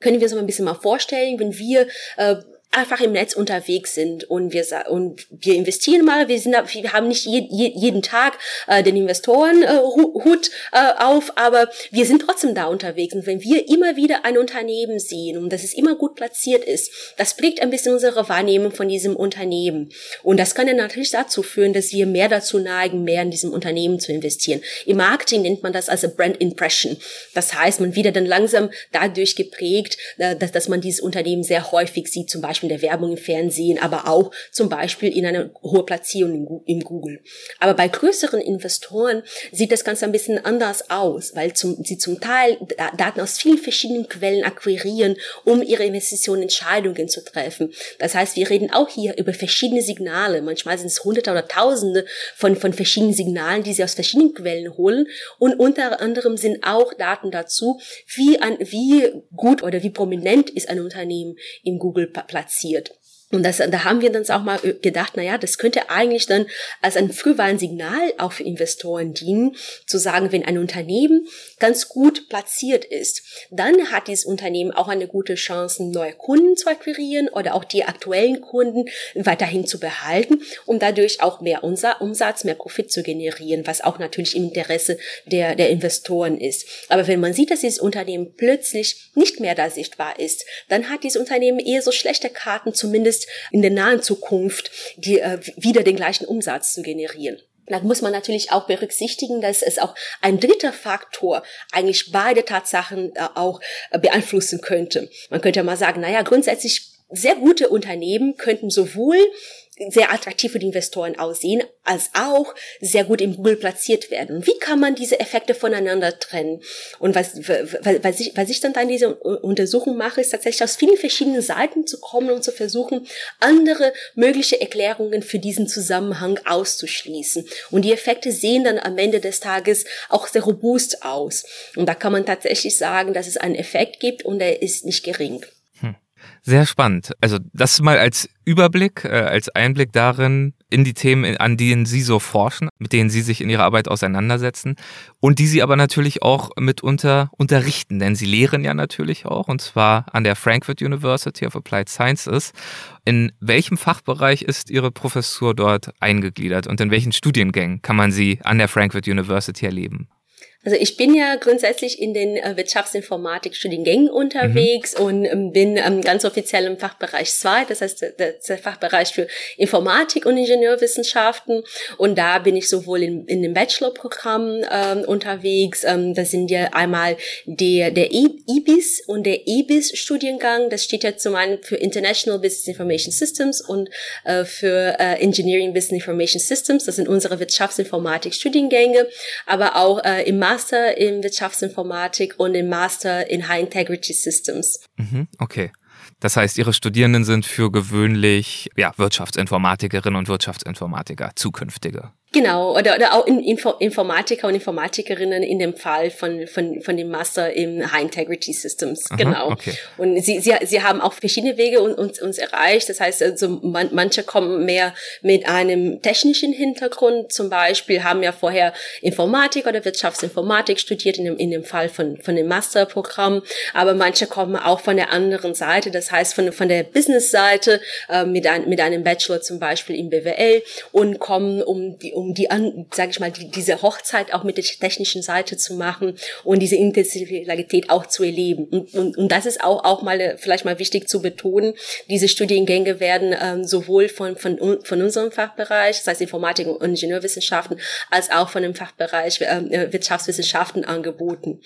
können wir uns mal ein bisschen mal vorstellen, wenn wir äh, einfach im Netz unterwegs sind und wir und wir investieren mal. Wir sind, wir haben nicht je, je, jeden Tag äh, den Investorenhut äh, äh, auf, aber wir sind trotzdem da unterwegs. Und wenn wir immer wieder ein Unternehmen sehen und dass es immer gut platziert ist, das prägt ein bisschen unsere Wahrnehmung von diesem Unternehmen. Und das kann dann natürlich dazu führen, dass wir mehr dazu neigen, mehr in diesem Unternehmen zu investieren. Im Marketing nennt man das als Brand Impression. Das heißt, man wieder dann langsam dadurch geprägt, äh, dass, dass man dieses Unternehmen sehr häufig sieht, zum Beispiel Beispiel der Werbung im Fernsehen, aber auch zum Beispiel in einer hohen Platzierung in Google. Aber bei größeren Investoren sieht das Ganze ein bisschen anders aus, weil zum, sie zum Teil Daten aus vielen verschiedenen Quellen akquirieren, um ihre Investitionentscheidungen zu treffen. Das heißt, wir reden auch hier über verschiedene Signale. Manchmal sind es Hunderte oder Tausende von, von verschiedenen Signalen, die sie aus verschiedenen Quellen holen. Und unter anderem sind auch Daten dazu, wie, ein, wie gut oder wie prominent ist ein Unternehmen im Google platziert platziert. Und das, da haben wir uns auch mal gedacht, na ja, das könnte eigentlich dann als ein Frühwarnsignal auch für Investoren dienen, zu sagen, wenn ein Unternehmen ganz gut platziert ist, dann hat dieses Unternehmen auch eine gute Chance, neue Kunden zu akquirieren oder auch die aktuellen Kunden weiterhin zu behalten, um dadurch auch mehr Umsatz, mehr Profit zu generieren, was auch natürlich im Interesse der, der Investoren ist. Aber wenn man sieht, dass dieses Unternehmen plötzlich nicht mehr da sichtbar ist, dann hat dieses Unternehmen eher so schlechte Karten, zumindest ist, in der nahen Zukunft die, äh, wieder den gleichen Umsatz zu generieren. Da muss man natürlich auch berücksichtigen, dass es auch ein dritter Faktor eigentlich beide Tatsachen äh, auch äh, beeinflussen könnte. Man könnte mal sagen, naja, grundsätzlich sehr gute Unternehmen könnten sowohl sehr attraktiv für die Investoren aussehen, als auch sehr gut im Google platziert werden. wie kann man diese Effekte voneinander trennen? Und was, was, ich, was ich dann da in dieser Untersuchung mache, ist tatsächlich aus vielen verschiedenen Seiten zu kommen und zu versuchen, andere mögliche Erklärungen für diesen Zusammenhang auszuschließen. Und die Effekte sehen dann am Ende des Tages auch sehr robust aus. Und da kann man tatsächlich sagen, dass es einen Effekt gibt und er ist nicht gering. Sehr spannend. Also das mal als Überblick, äh, als Einblick darin in die Themen, an denen Sie so forschen, mit denen Sie sich in Ihrer Arbeit auseinandersetzen und die Sie aber natürlich auch mitunter unterrichten, denn Sie lehren ja natürlich auch und zwar an der Frankfurt University of Applied Sciences. In welchem Fachbereich ist Ihre Professur dort eingegliedert und in welchen Studiengängen kann man sie an der Frankfurt University erleben? Also ich bin ja grundsätzlich in den äh, Wirtschaftsinformatik-Studiengängen unterwegs mhm. und ähm, bin ähm, ganz offiziell im Fachbereich 2, das heißt der, Fachbereich für Informatik und Ingenieurwissenschaften. Und da bin ich sowohl in, in dem Bachelorprogramm ähm, unterwegs. Ähm, das sind ja einmal der, der IBIS und der EBIS-Studiengang. Das steht ja zum einen für International Business Information Systems und äh, für äh, Engineering Business Information Systems. Das sind unsere Wirtschaftsinformatik-Studiengänge, aber auch äh, im Master in Wirtschaftsinformatik und im Master in High Integrity Systems. Mhm, okay. Das heißt, Ihre Studierenden sind für gewöhnlich ja, Wirtschaftsinformatikerinnen und Wirtschaftsinformatiker, zukünftige. Genau, oder, oder auch Info Informatiker und Informatikerinnen in dem Fall von, von, von dem Master im High Integrity Systems. Aha, genau. Okay. Und sie, sie, sie haben auch verschiedene Wege uns, uns erreicht. Das heißt, also man, manche kommen mehr mit einem technischen Hintergrund. Zum Beispiel haben ja vorher Informatik oder Wirtschaftsinformatik studiert in dem, in dem Fall von, von dem Masterprogramm. Aber manche kommen auch von der anderen Seite. Das heißt, von, von der Business-Seite äh, mit, ein, mit einem Bachelor zum Beispiel im BWL und kommen um die um die, sage ich mal, die, diese Hochzeit auch mit der technischen Seite zu machen und diese Intensivität auch zu erleben. Und, und, und das ist auch, auch mal vielleicht mal wichtig zu betonen. Diese Studiengänge werden ähm, sowohl von, von, von unserem Fachbereich, das heißt Informatik und Ingenieurwissenschaften, als auch von dem Fachbereich ähm, äh, Wirtschaftswissenschaften angeboten,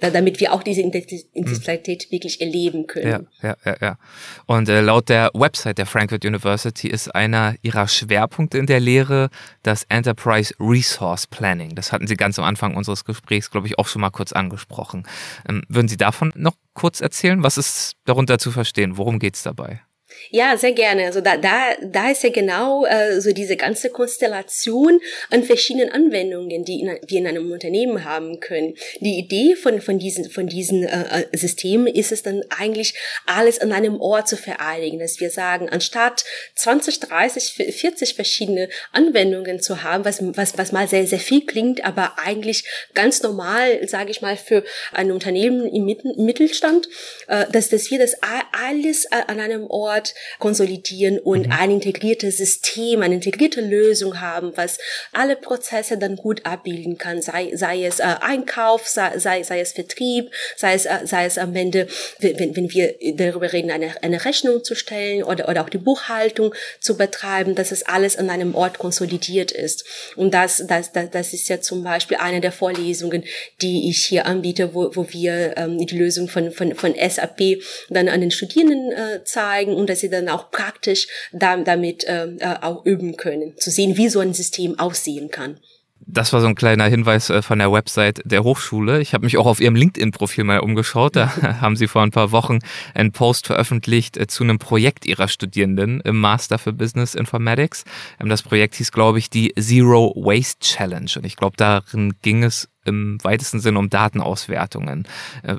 damit wir auch diese Intensivität mhm. wirklich erleben können. Ja, ja, ja. ja. Und äh, laut der Website der Frankfurt University ist einer ihrer Schwerpunkte in der Lehre das Enterprise Resource Planning. Das hatten Sie ganz am Anfang unseres Gesprächs, glaube ich, auch schon mal kurz angesprochen. Ähm, würden Sie davon noch kurz erzählen? Was ist darunter zu verstehen? Worum geht es dabei? Ja, sehr gerne. Also da, da, da ist ja genau äh, so diese ganze Konstellation an verschiedenen Anwendungen, die in, wir in einem Unternehmen haben können. Die Idee von, von diesen, von diesen äh, äh Systemen ist es dann eigentlich, alles an einem Ort zu vereinigen, dass wir sagen, anstatt 20, 30, 40 verschiedene Anwendungen zu haben, was, was, was mal sehr, sehr viel klingt, aber eigentlich ganz normal, sage ich mal, für ein Unternehmen im Mittelstand, äh, dass, dass wir das alles an einem Ort Konsolidieren und mhm. ein integriertes System, eine integrierte Lösung haben, was alle Prozesse dann gut abbilden kann, sei, sei es äh, Einkauf, sei, sei, sei es Vertrieb, sei es, äh, sei es am Ende, wenn, wenn wir darüber reden, eine, eine Rechnung zu stellen oder, oder auch die Buchhaltung zu betreiben, dass es alles an einem Ort konsolidiert ist. Und das, das, das, das ist ja zum Beispiel eine der Vorlesungen, die ich hier anbiete, wo, wo wir ähm, die Lösung von, von, von SAP dann an den Studierenden äh, zeigen und dass sie dann auch praktisch damit äh, äh, auch üben können, zu sehen, wie so ein System aussehen kann. Das war so ein kleiner Hinweis äh, von der Website der Hochschule. Ich habe mich auch auf ihrem LinkedIn-Profil mal umgeschaut. Da haben sie vor ein paar Wochen einen Post veröffentlicht zu einem Projekt ihrer Studierenden im Master für Business Informatics. Ähm, das Projekt hieß, glaube ich, die Zero Waste Challenge. Und ich glaube, darin ging es im weitesten Sinne um Datenauswertungen.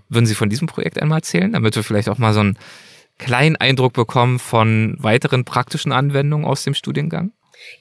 Würden Sie von diesem Projekt einmal erzählen, damit wir vielleicht auch mal so ein kleinen Eindruck bekommen von weiteren praktischen Anwendungen aus dem Studiengang?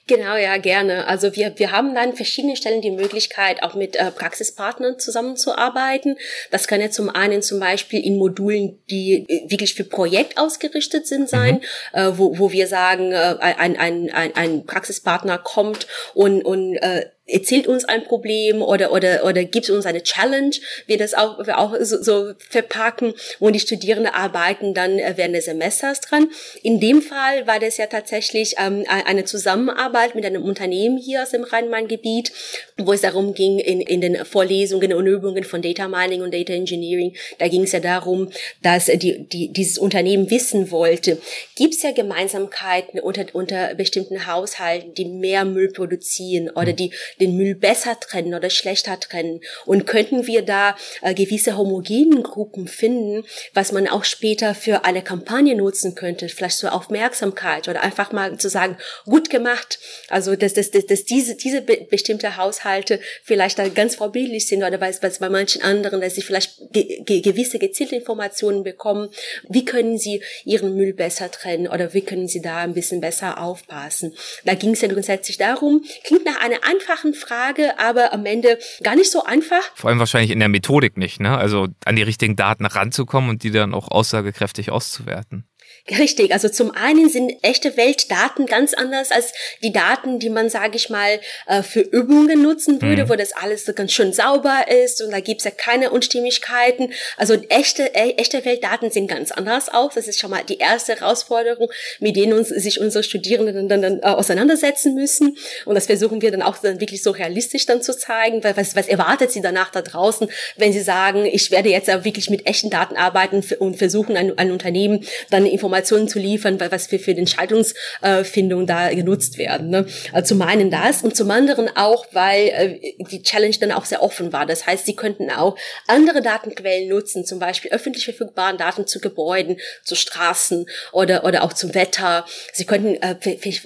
Genau, ja, gerne. Also wir, wir haben dann verschiedene Stellen die Möglichkeit, auch mit äh, Praxispartnern zusammenzuarbeiten. Das kann ja zum einen zum Beispiel in Modulen, die äh, wirklich für Projekt ausgerichtet sind, sein, mhm. äh, wo, wo wir sagen, äh, ein, ein, ein, ein Praxispartner kommt und, und äh, erzählt uns ein Problem oder oder oder gibt uns eine Challenge, wir das auch wir auch so, so verpacken und die Studierenden arbeiten dann äh, während des Semesters dran. In dem Fall war das ja tatsächlich ähm, eine Zusammenarbeit mit einem Unternehmen hier aus dem Rhein-Main-Gebiet, wo es darum ging in in den Vorlesungen und Übungen von Data Mining und Data Engineering, da ging es ja darum, dass die, die dieses Unternehmen wissen wollte, gibt es ja Gemeinsamkeiten unter unter bestimmten Haushalten, die mehr Müll produzieren oder die den Müll besser trennen oder schlechter trennen? Und könnten wir da äh, gewisse homogenen Gruppen finden, was man auch später für eine Kampagne nutzen könnte, vielleicht zur Aufmerksamkeit oder einfach mal zu sagen, gut gemacht. Also, dass, dass, dass, dass diese, diese be bestimmte Haushalte vielleicht da ganz vorbildlich sind oder weil es bei manchen anderen, dass sie vielleicht ge ge gewisse gezielte Informationen bekommen. Wie können sie ihren Müll besser trennen oder wie können sie da ein bisschen besser aufpassen? Da ging es ja grundsätzlich darum, klingt nach einer einfachen einfachen Frage, aber am Ende gar nicht so einfach. Vor allem wahrscheinlich in der Methodik nicht, ne? Also an die richtigen Daten ranzukommen und die dann auch aussagekräftig auszuwerten. Richtig, also zum einen sind echte Weltdaten ganz anders als die Daten, die man, sage ich mal, äh, für Übungen nutzen würde, mhm. wo das alles so ganz schön sauber ist und da gibt's ja keine Unstimmigkeiten. Also echte, e, echte Weltdaten sehen ganz anders aus. Das ist schon mal die erste Herausforderung, mit denen uns, sich unsere Studierenden dann, dann, dann äh, auseinandersetzen müssen. Und das versuchen wir dann auch dann wirklich so realistisch dann zu zeigen, weil was, was erwartet sie danach da draußen, wenn sie sagen, ich werde jetzt ja wirklich mit echten Daten arbeiten und versuchen, ein, ein Unternehmen dann Informationen Informationen zu liefern, was für, für die Entscheidungsfindung da genutzt werden. Ne? Also zum einen das und zum anderen auch, weil äh, die Challenge dann auch sehr offen war. Das heißt, sie könnten auch andere Datenquellen nutzen, zum Beispiel öffentlich verfügbaren Daten zu Gebäuden, zu Straßen oder, oder auch zum Wetter. Sie könnten äh,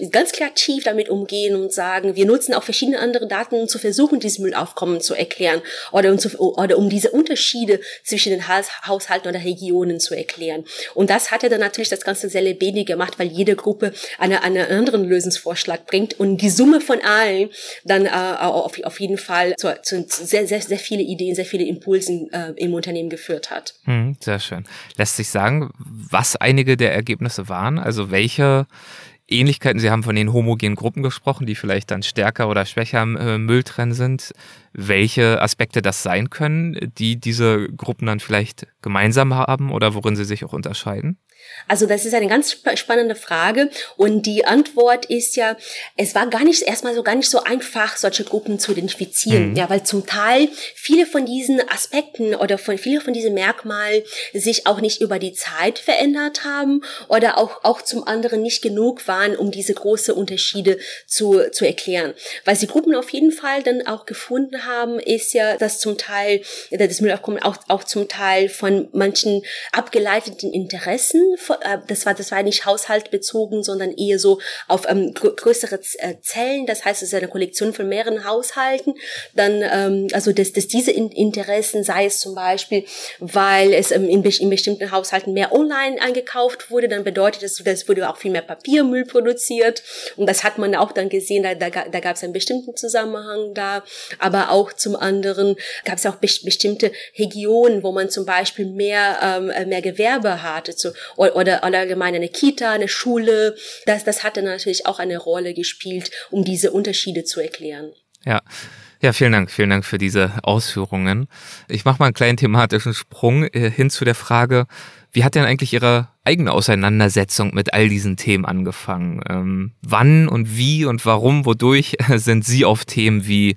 ganz kreativ damit umgehen und sagen, wir nutzen auch verschiedene andere Daten, um zu versuchen, dieses Müllaufkommen zu erklären oder um, zu, oder um diese Unterschiede zwischen den Haushalten oder Regionen zu erklären. Und das hat ja dann natürlich das das Ganze sehr lebendig gemacht, weil jede Gruppe eine, einen anderen Lösungsvorschlag bringt und die Summe von allen dann äh, auf, auf jeden Fall zu, zu sehr, sehr, sehr viele Ideen, sehr viele Impulsen äh, im Unternehmen geführt hat. Hm, sehr schön. Lässt sich sagen, was einige der Ergebnisse waren? Also welche Ähnlichkeiten, Sie haben von den homogenen Gruppen gesprochen, die vielleicht dann stärker oder schwächer im äh, sind. Welche Aspekte das sein können, die diese Gruppen dann vielleicht gemeinsam haben oder worin sie sich auch unterscheiden? Also das ist eine ganz spannende Frage und die Antwort ist ja, es war gar nicht erstmal so gar nicht so einfach, solche Gruppen zu identifizieren, mhm. ja, weil zum Teil viele von diesen Aspekten oder von viele von diesen Merkmalen sich auch nicht über die Zeit verändert haben oder auch auch zum anderen nicht genug waren, um diese große Unterschiede zu zu erklären. Was die Gruppen auf jeden Fall dann auch gefunden haben, ist ja, dass zum Teil das Müllaufkommen auch auch zum Teil von manchen abgeleiteten Interessen äh, das war, das war nicht haushaltbezogen, sondern eher so auf ähm, größere äh, Zellen. Das heißt, es ist eine Kollektion von mehreren Haushalten. Dann, ähm, also, dass, dass diese Interessen, sei es zum Beispiel, weil es ähm, in, in bestimmten Haushalten mehr online eingekauft wurde, dann bedeutet das, das wurde auch viel mehr Papiermüll produziert. Und das hat man auch dann gesehen, da, da, da gab es einen bestimmten Zusammenhang da. Aber auch zum anderen gab es auch be bestimmte Regionen, wo man zum Beispiel mehr, ähm, mehr Gewerbe hatte. So, oder, oder allgemein eine Kita, eine Schule. Das, das hatte natürlich auch eine Rolle gespielt, um diese Unterschiede zu erklären. Ja. Ja, vielen Dank, vielen Dank für diese Ausführungen. Ich mache mal einen kleinen thematischen Sprung äh, hin zu der Frage, wie hat denn eigentlich Ihre eigene Auseinandersetzung mit all diesen Themen angefangen? Ähm, wann und wie und warum, wodurch sind Sie auf Themen wie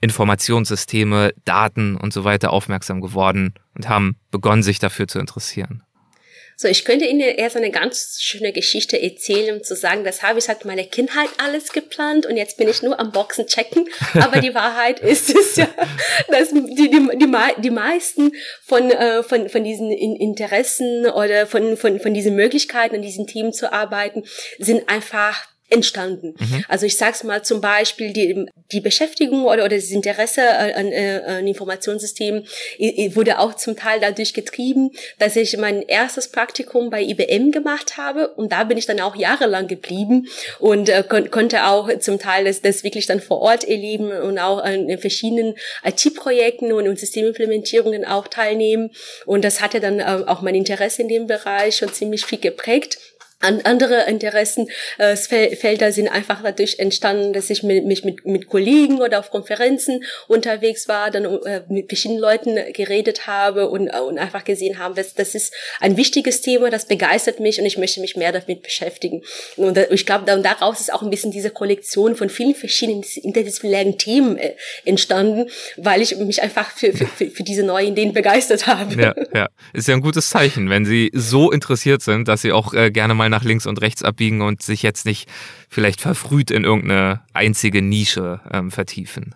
Informationssysteme, Daten und so weiter aufmerksam geworden und haben begonnen, sich dafür zu interessieren? So, ich könnte Ihnen erst eine ganz schöne Geschichte erzählen, um zu sagen, das habe ich seit meiner Kindheit alles geplant und jetzt bin ich nur am Boxen checken. Aber die Wahrheit ist es ja, dass die, die, die, die meisten von, äh, von, von diesen Interessen oder von, von, von diesen Möglichkeiten, an diesen Themen zu arbeiten, sind einfach entstanden. Mhm. Also ich sage es mal zum Beispiel, die, die Beschäftigung oder, oder das Interesse an, äh, an Informationssystemen wurde auch zum Teil dadurch getrieben, dass ich mein erstes Praktikum bei IBM gemacht habe und da bin ich dann auch jahrelang geblieben und äh, kon konnte auch zum Teil das, das wirklich dann vor Ort erleben und auch an verschiedenen IT-Projekten und, und Systemimplementierungen auch teilnehmen und das hatte dann äh, auch mein Interesse in dem Bereich schon ziemlich viel geprägt. An, andere Interessenfelder äh, sind einfach dadurch entstanden, dass ich mich mit, mit Kollegen oder auf Konferenzen unterwegs war, dann äh, mit verschiedenen Leuten geredet habe und, und einfach gesehen haben, dass das ist ein wichtiges Thema, das begeistert mich und ich möchte mich mehr damit beschäftigen. Und äh, ich glaube, da, daraus ist auch ein bisschen diese Kollektion von vielen verschiedenen interdisziplinären Themen äh, entstanden, weil ich mich einfach für, für, für, diese neuen Ideen begeistert habe. Ja, ja, ist ja ein gutes Zeichen, wenn Sie so interessiert sind, dass Sie auch äh, gerne mal nach links und rechts abbiegen und sich jetzt nicht vielleicht verfrüht in irgendeine einzige Nische ähm, vertiefen.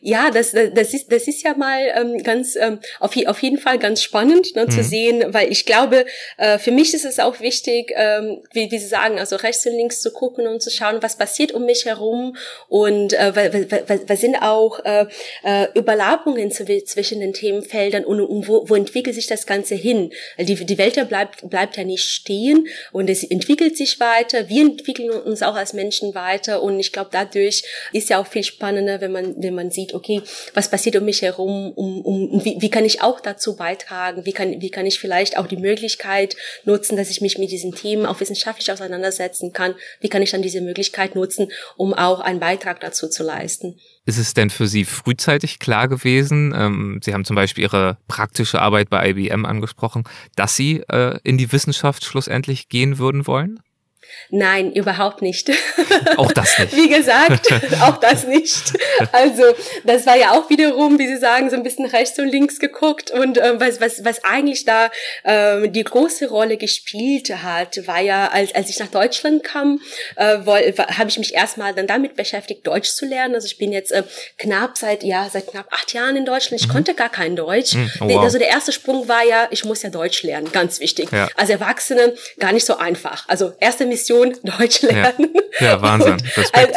Ja, das, das, ist, das ist ja mal ähm, ganz, ähm, auf, auf jeden Fall ganz spannend ne, mhm. zu sehen, weil ich glaube, äh, für mich ist es auch wichtig, ähm, wie, wie Sie sagen, also rechts und links zu gucken und zu schauen, was passiert um mich herum und äh, was sind auch äh, äh, Überlappungen zwischen den Themenfeldern und, und wo, wo entwickelt sich das Ganze hin? Die, die Welt bleibt, bleibt ja nicht stehen und es entwickelt sich weiter. Wir entwickeln uns auch als Menschen weiter und ich glaube, dadurch ist ja auch viel spannender, wenn man, wenn man sieht, okay, was passiert um mich herum, um, um, wie, wie kann ich auch dazu beitragen, wie kann, wie kann ich vielleicht auch die Möglichkeit nutzen, dass ich mich mit diesen Themen auch wissenschaftlich auseinandersetzen kann, wie kann ich dann diese Möglichkeit nutzen, um auch einen Beitrag dazu zu leisten. Ist es denn für Sie frühzeitig klar gewesen, ähm, Sie haben zum Beispiel Ihre praktische Arbeit bei IBM angesprochen, dass Sie äh, in die Wissenschaft schlussendlich gehen würden wollen? Nein, überhaupt nicht. Auch das nicht. Wie gesagt, auch das nicht. Also das war ja auch wiederum, wie Sie sagen, so ein bisschen rechts und links geguckt und äh, was, was, was eigentlich da äh, die große Rolle gespielt hat, war ja, als, als ich nach Deutschland kam, äh, habe ich mich erstmal dann damit beschäftigt, Deutsch zu lernen. Also ich bin jetzt äh, knapp seit, ja, seit knapp acht Jahren in Deutschland. Ich mhm. konnte gar kein Deutsch. Mhm. Oh, wow. Also der erste Sprung war ja, ich muss ja Deutsch lernen, ganz wichtig. Ja. Als Erwachsene gar nicht so einfach. Also erste Mission Deutsch lernen. Ja, ja Wahnsinn. Respekt.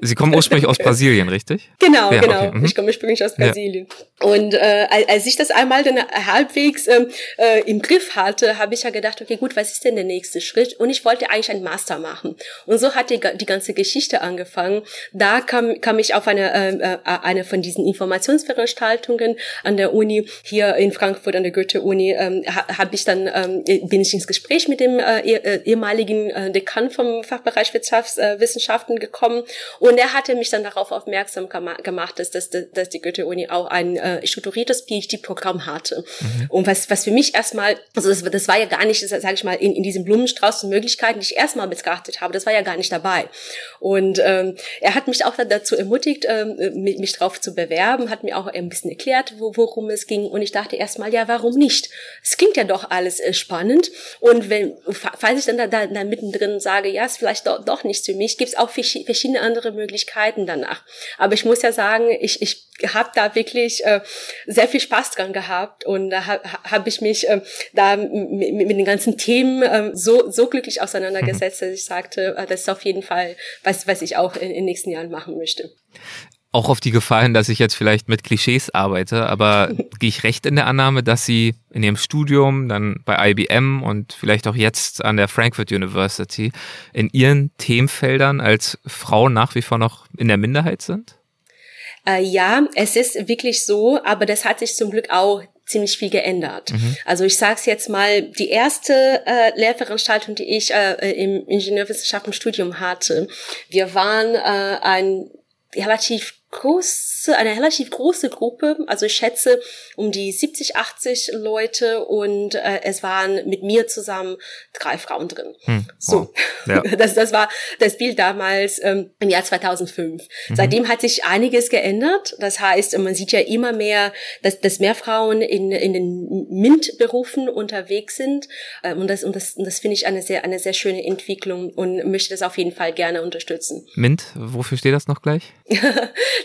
Sie kommen ursprünglich aus Brasilien, richtig? Genau, ja, genau. Okay. Mhm. Ich komme ursprünglich aus Brasilien. Ja. Und äh, als ich das einmal dann halbwegs ähm, äh, im Griff hatte, habe ich ja gedacht, okay, gut, was ist denn der nächste Schritt? Und ich wollte eigentlich einen Master machen. Und so hat die, die ganze Geschichte angefangen. Da kam, kam ich auf eine, ähm, äh, eine von diesen Informationsveranstaltungen an der Uni hier in Frankfurt an der Goethe-Uni. Ähm, habe ich dann ähm, bin ich ins Gespräch mit dem äh, äh ehemaligen äh, Dekan vom Fachbereich Wirtschaftswissenschaften äh, gekommen und er hatte mich dann darauf aufmerksam gemacht, dass, dass, dass die Goethe-Uni auch ein äh, strukturiertes PhD-Programm hatte. Mhm. Und was, was für mich erstmal, also das, das war ja gar nicht, sage ich mal, in, in diesem Blumenstrauß von Möglichkeiten, die ich erstmal betrachtet habe, das war ja gar nicht dabei. Und ähm, er hat mich auch dazu ermutigt, ähm, mich, mich drauf zu bewerben, hat mir auch ein bisschen erklärt, wo, worum es ging. Und ich dachte erstmal, ja, warum nicht? Es klingt ja doch alles äh, spannend. Und wenn, falls ich dann da, da, da mittendrin sage, ja, ist vielleicht doch, doch nicht für mich, gibt es auch verschiedene andere Möglichkeiten danach. Aber ich muss ja sagen, ich, ich habe da wirklich äh, sehr viel Spaß dran gehabt und da habe hab ich mich äh, da mit, mit den ganzen Themen äh, so, so glücklich auseinandergesetzt, mhm. dass ich sagte, äh, das ist auf jeden Fall was, was ich auch in, in den nächsten Jahren machen möchte auch auf die Gefahr hin, dass ich jetzt vielleicht mit Klischees arbeite, aber gehe ich recht in der Annahme, dass Sie in Ihrem Studium, dann bei IBM und vielleicht auch jetzt an der Frankfurt University in Ihren Themenfeldern als Frau nach wie vor noch in der Minderheit sind? Äh, ja, es ist wirklich so, aber das hat sich zum Glück auch ziemlich viel geändert. Mhm. Also ich sage es jetzt mal, die erste äh, Lehrveranstaltung, die ich äh, im Ingenieurwissenschaftenstudium hatte, wir waren äh, ein relativ große, eine relativ große Gruppe, also ich schätze um die 70, 80 Leute und äh, es waren mit mir zusammen drei Frauen drin. Hm, so, wow. ja. das, das war das Bild damals ähm, im Jahr 2005. Mhm. Seitdem hat sich einiges geändert. Das heißt, man sieht ja immer mehr, dass, dass mehr Frauen in, in den MINT-Berufen unterwegs sind ähm, und das, und das, und das finde ich eine sehr, eine sehr schöne Entwicklung und möchte das auf jeden Fall gerne unterstützen. MINT, wofür steht das noch gleich?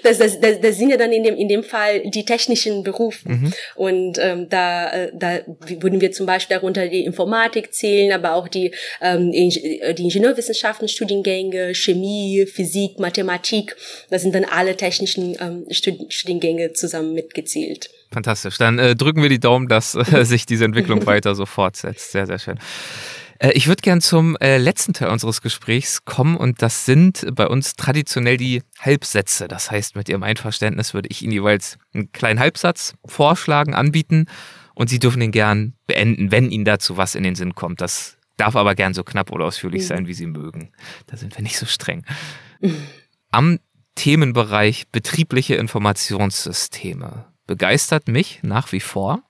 das, das, das, das sind ja dann in dem, in dem Fall die technischen Berufe. Mhm. Und ähm, da, äh, da würden wir zum Beispiel darunter die Informatik zählen, aber auch die, ähm, die Ingenieurwissenschaften, Studiengänge, Chemie, Physik, Mathematik. Das sind dann alle technischen ähm, Studiengänge zusammen mitgezählt. Fantastisch. Dann äh, drücken wir die Daumen, dass äh, sich diese Entwicklung weiter so fortsetzt. Sehr, sehr schön. Äh, ich würde gern zum äh, letzten Teil unseres Gesprächs kommen und das sind bei uns traditionell die Halbsätze. Das heißt, mit Ihrem Einverständnis würde ich Ihnen jeweils einen kleinen Halbsatz vorschlagen, anbieten und Sie dürfen den gern beenden, wenn Ihnen dazu was in den Sinn kommt. Das Darf aber gern so knapp oder ausführlich mhm. sein, wie Sie mögen. Da sind wir nicht so streng. Am Themenbereich betriebliche Informationssysteme begeistert mich nach wie vor.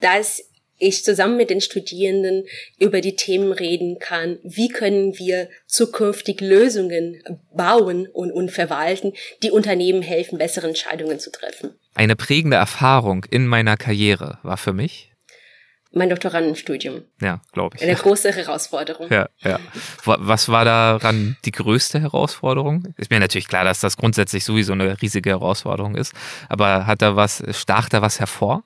Dass ich zusammen mit den Studierenden über die Themen reden kann, wie können wir zukünftig Lösungen bauen und, und verwalten, die Unternehmen helfen, bessere Entscheidungen zu treffen. Eine prägende Erfahrung in meiner Karriere war für mich mein Doktorandenstudium. Ja, glaube ich. Eine große Herausforderung. Ja, ja. Was war daran die größte Herausforderung? Ist mir natürlich klar, dass das grundsätzlich sowieso eine riesige Herausforderung ist. Aber hat da was, stach da was hervor?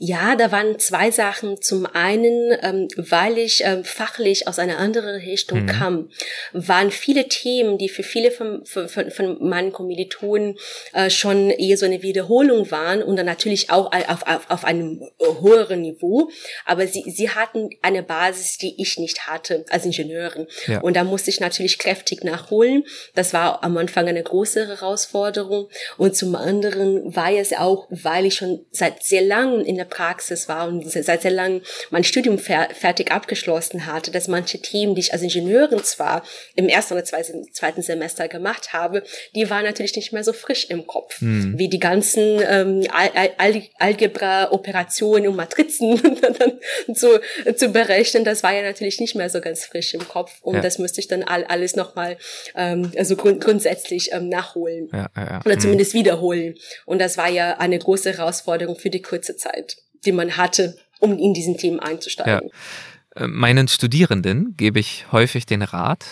Ja, da waren zwei Sachen. Zum einen, ähm, weil ich ähm, fachlich aus einer anderen Richtung mhm. kam, waren viele Themen, die für viele von, von, von meinen Kommilitonen äh, schon eher so eine Wiederholung waren und dann natürlich auch auf, auf, auf einem höheren Niveau. Aber sie, sie hatten eine Basis, die ich nicht hatte als Ingenieurin. Ja. Und da musste ich natürlich kräftig nachholen. Das war am Anfang eine große Herausforderung. Und zum anderen war es auch, weil ich schon seit sehr langem in der Praxis war und seit sehr lang mein Studium fer fertig abgeschlossen hatte, dass manche Themen, die ich als Ingenieurin zwar im ersten oder zweiten Semester gemacht habe, die waren natürlich nicht mehr so frisch im Kopf, hm. wie die ganzen ähm, Al Al Algebra-Operationen und Matrizen zu, zu berechnen. Das war ja natürlich nicht mehr so ganz frisch im Kopf und ja. das müsste ich dann all, alles nochmal ähm, also grund grundsätzlich ähm, nachholen ja, ja, oder hm. zumindest wiederholen. Und das war ja eine große Herausforderung für die kurze Zeit die man hatte, um in diesen Themen einzusteigen. Ja. Äh, meinen Studierenden gebe ich häufig den Rat,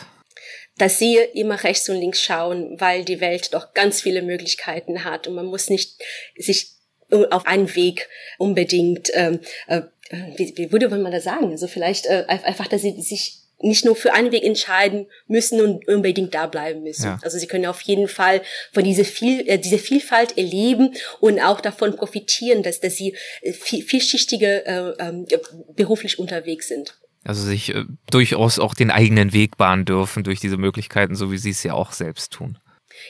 dass sie immer rechts und links schauen, weil die Welt doch ganz viele Möglichkeiten hat und man muss nicht sich auf einen Weg unbedingt, ähm, äh, wie, wie würde man das sagen? Also vielleicht äh, einfach, dass sie sich nicht nur für einen Weg entscheiden müssen und unbedingt da bleiben müssen. Ja. Also sie können auf jeden Fall von dieser, viel, äh, dieser Vielfalt erleben und auch davon profitieren, dass, dass sie äh, viel, vielschichtige äh, äh, beruflich unterwegs sind. Also sich äh, durchaus auch den eigenen Weg bahnen dürfen durch diese Möglichkeiten, so wie sie es ja auch selbst tun.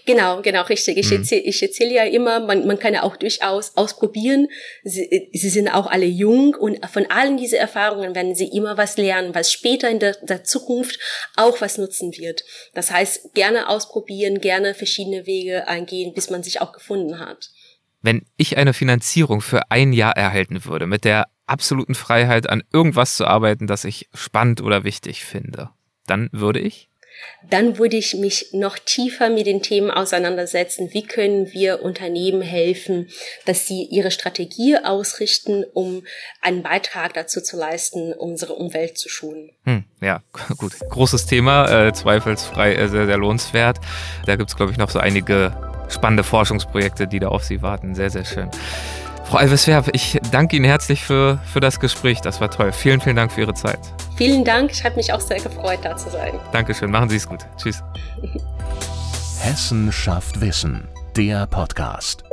Genau, genau, richtig. Ich, mhm. erzähle, ich erzähle ja immer, man, man kann ja auch durchaus ausprobieren. Sie, sie sind auch alle jung und von allen diese Erfahrungen werden sie immer was lernen, was später in der, der Zukunft auch was nutzen wird. Das heißt, gerne ausprobieren, gerne verschiedene Wege eingehen, bis man sich auch gefunden hat. Wenn ich eine Finanzierung für ein Jahr erhalten würde, mit der absoluten Freiheit an irgendwas zu arbeiten, das ich spannend oder wichtig finde, dann würde ich? Dann würde ich mich noch tiefer mit den Themen auseinandersetzen. Wie können wir Unternehmen helfen, dass sie ihre Strategie ausrichten, um einen Beitrag dazu zu leisten, unsere Umwelt zu schonen? Hm, ja, gut. Großes Thema, äh, zweifelsfrei äh, sehr, sehr lohnenswert. Da gibt's glaube ich, noch so einige spannende Forschungsprojekte, die da auf Sie warten. Sehr, sehr schön. Frau Alves-Werb, ich danke Ihnen herzlich für, für das Gespräch. Das war toll. Vielen, vielen Dank für Ihre Zeit. Vielen Dank. Ich habe mich auch sehr gefreut, da zu sein. Dankeschön. Machen Sie es gut. Tschüss. Hessen schafft Wissen. Der Podcast.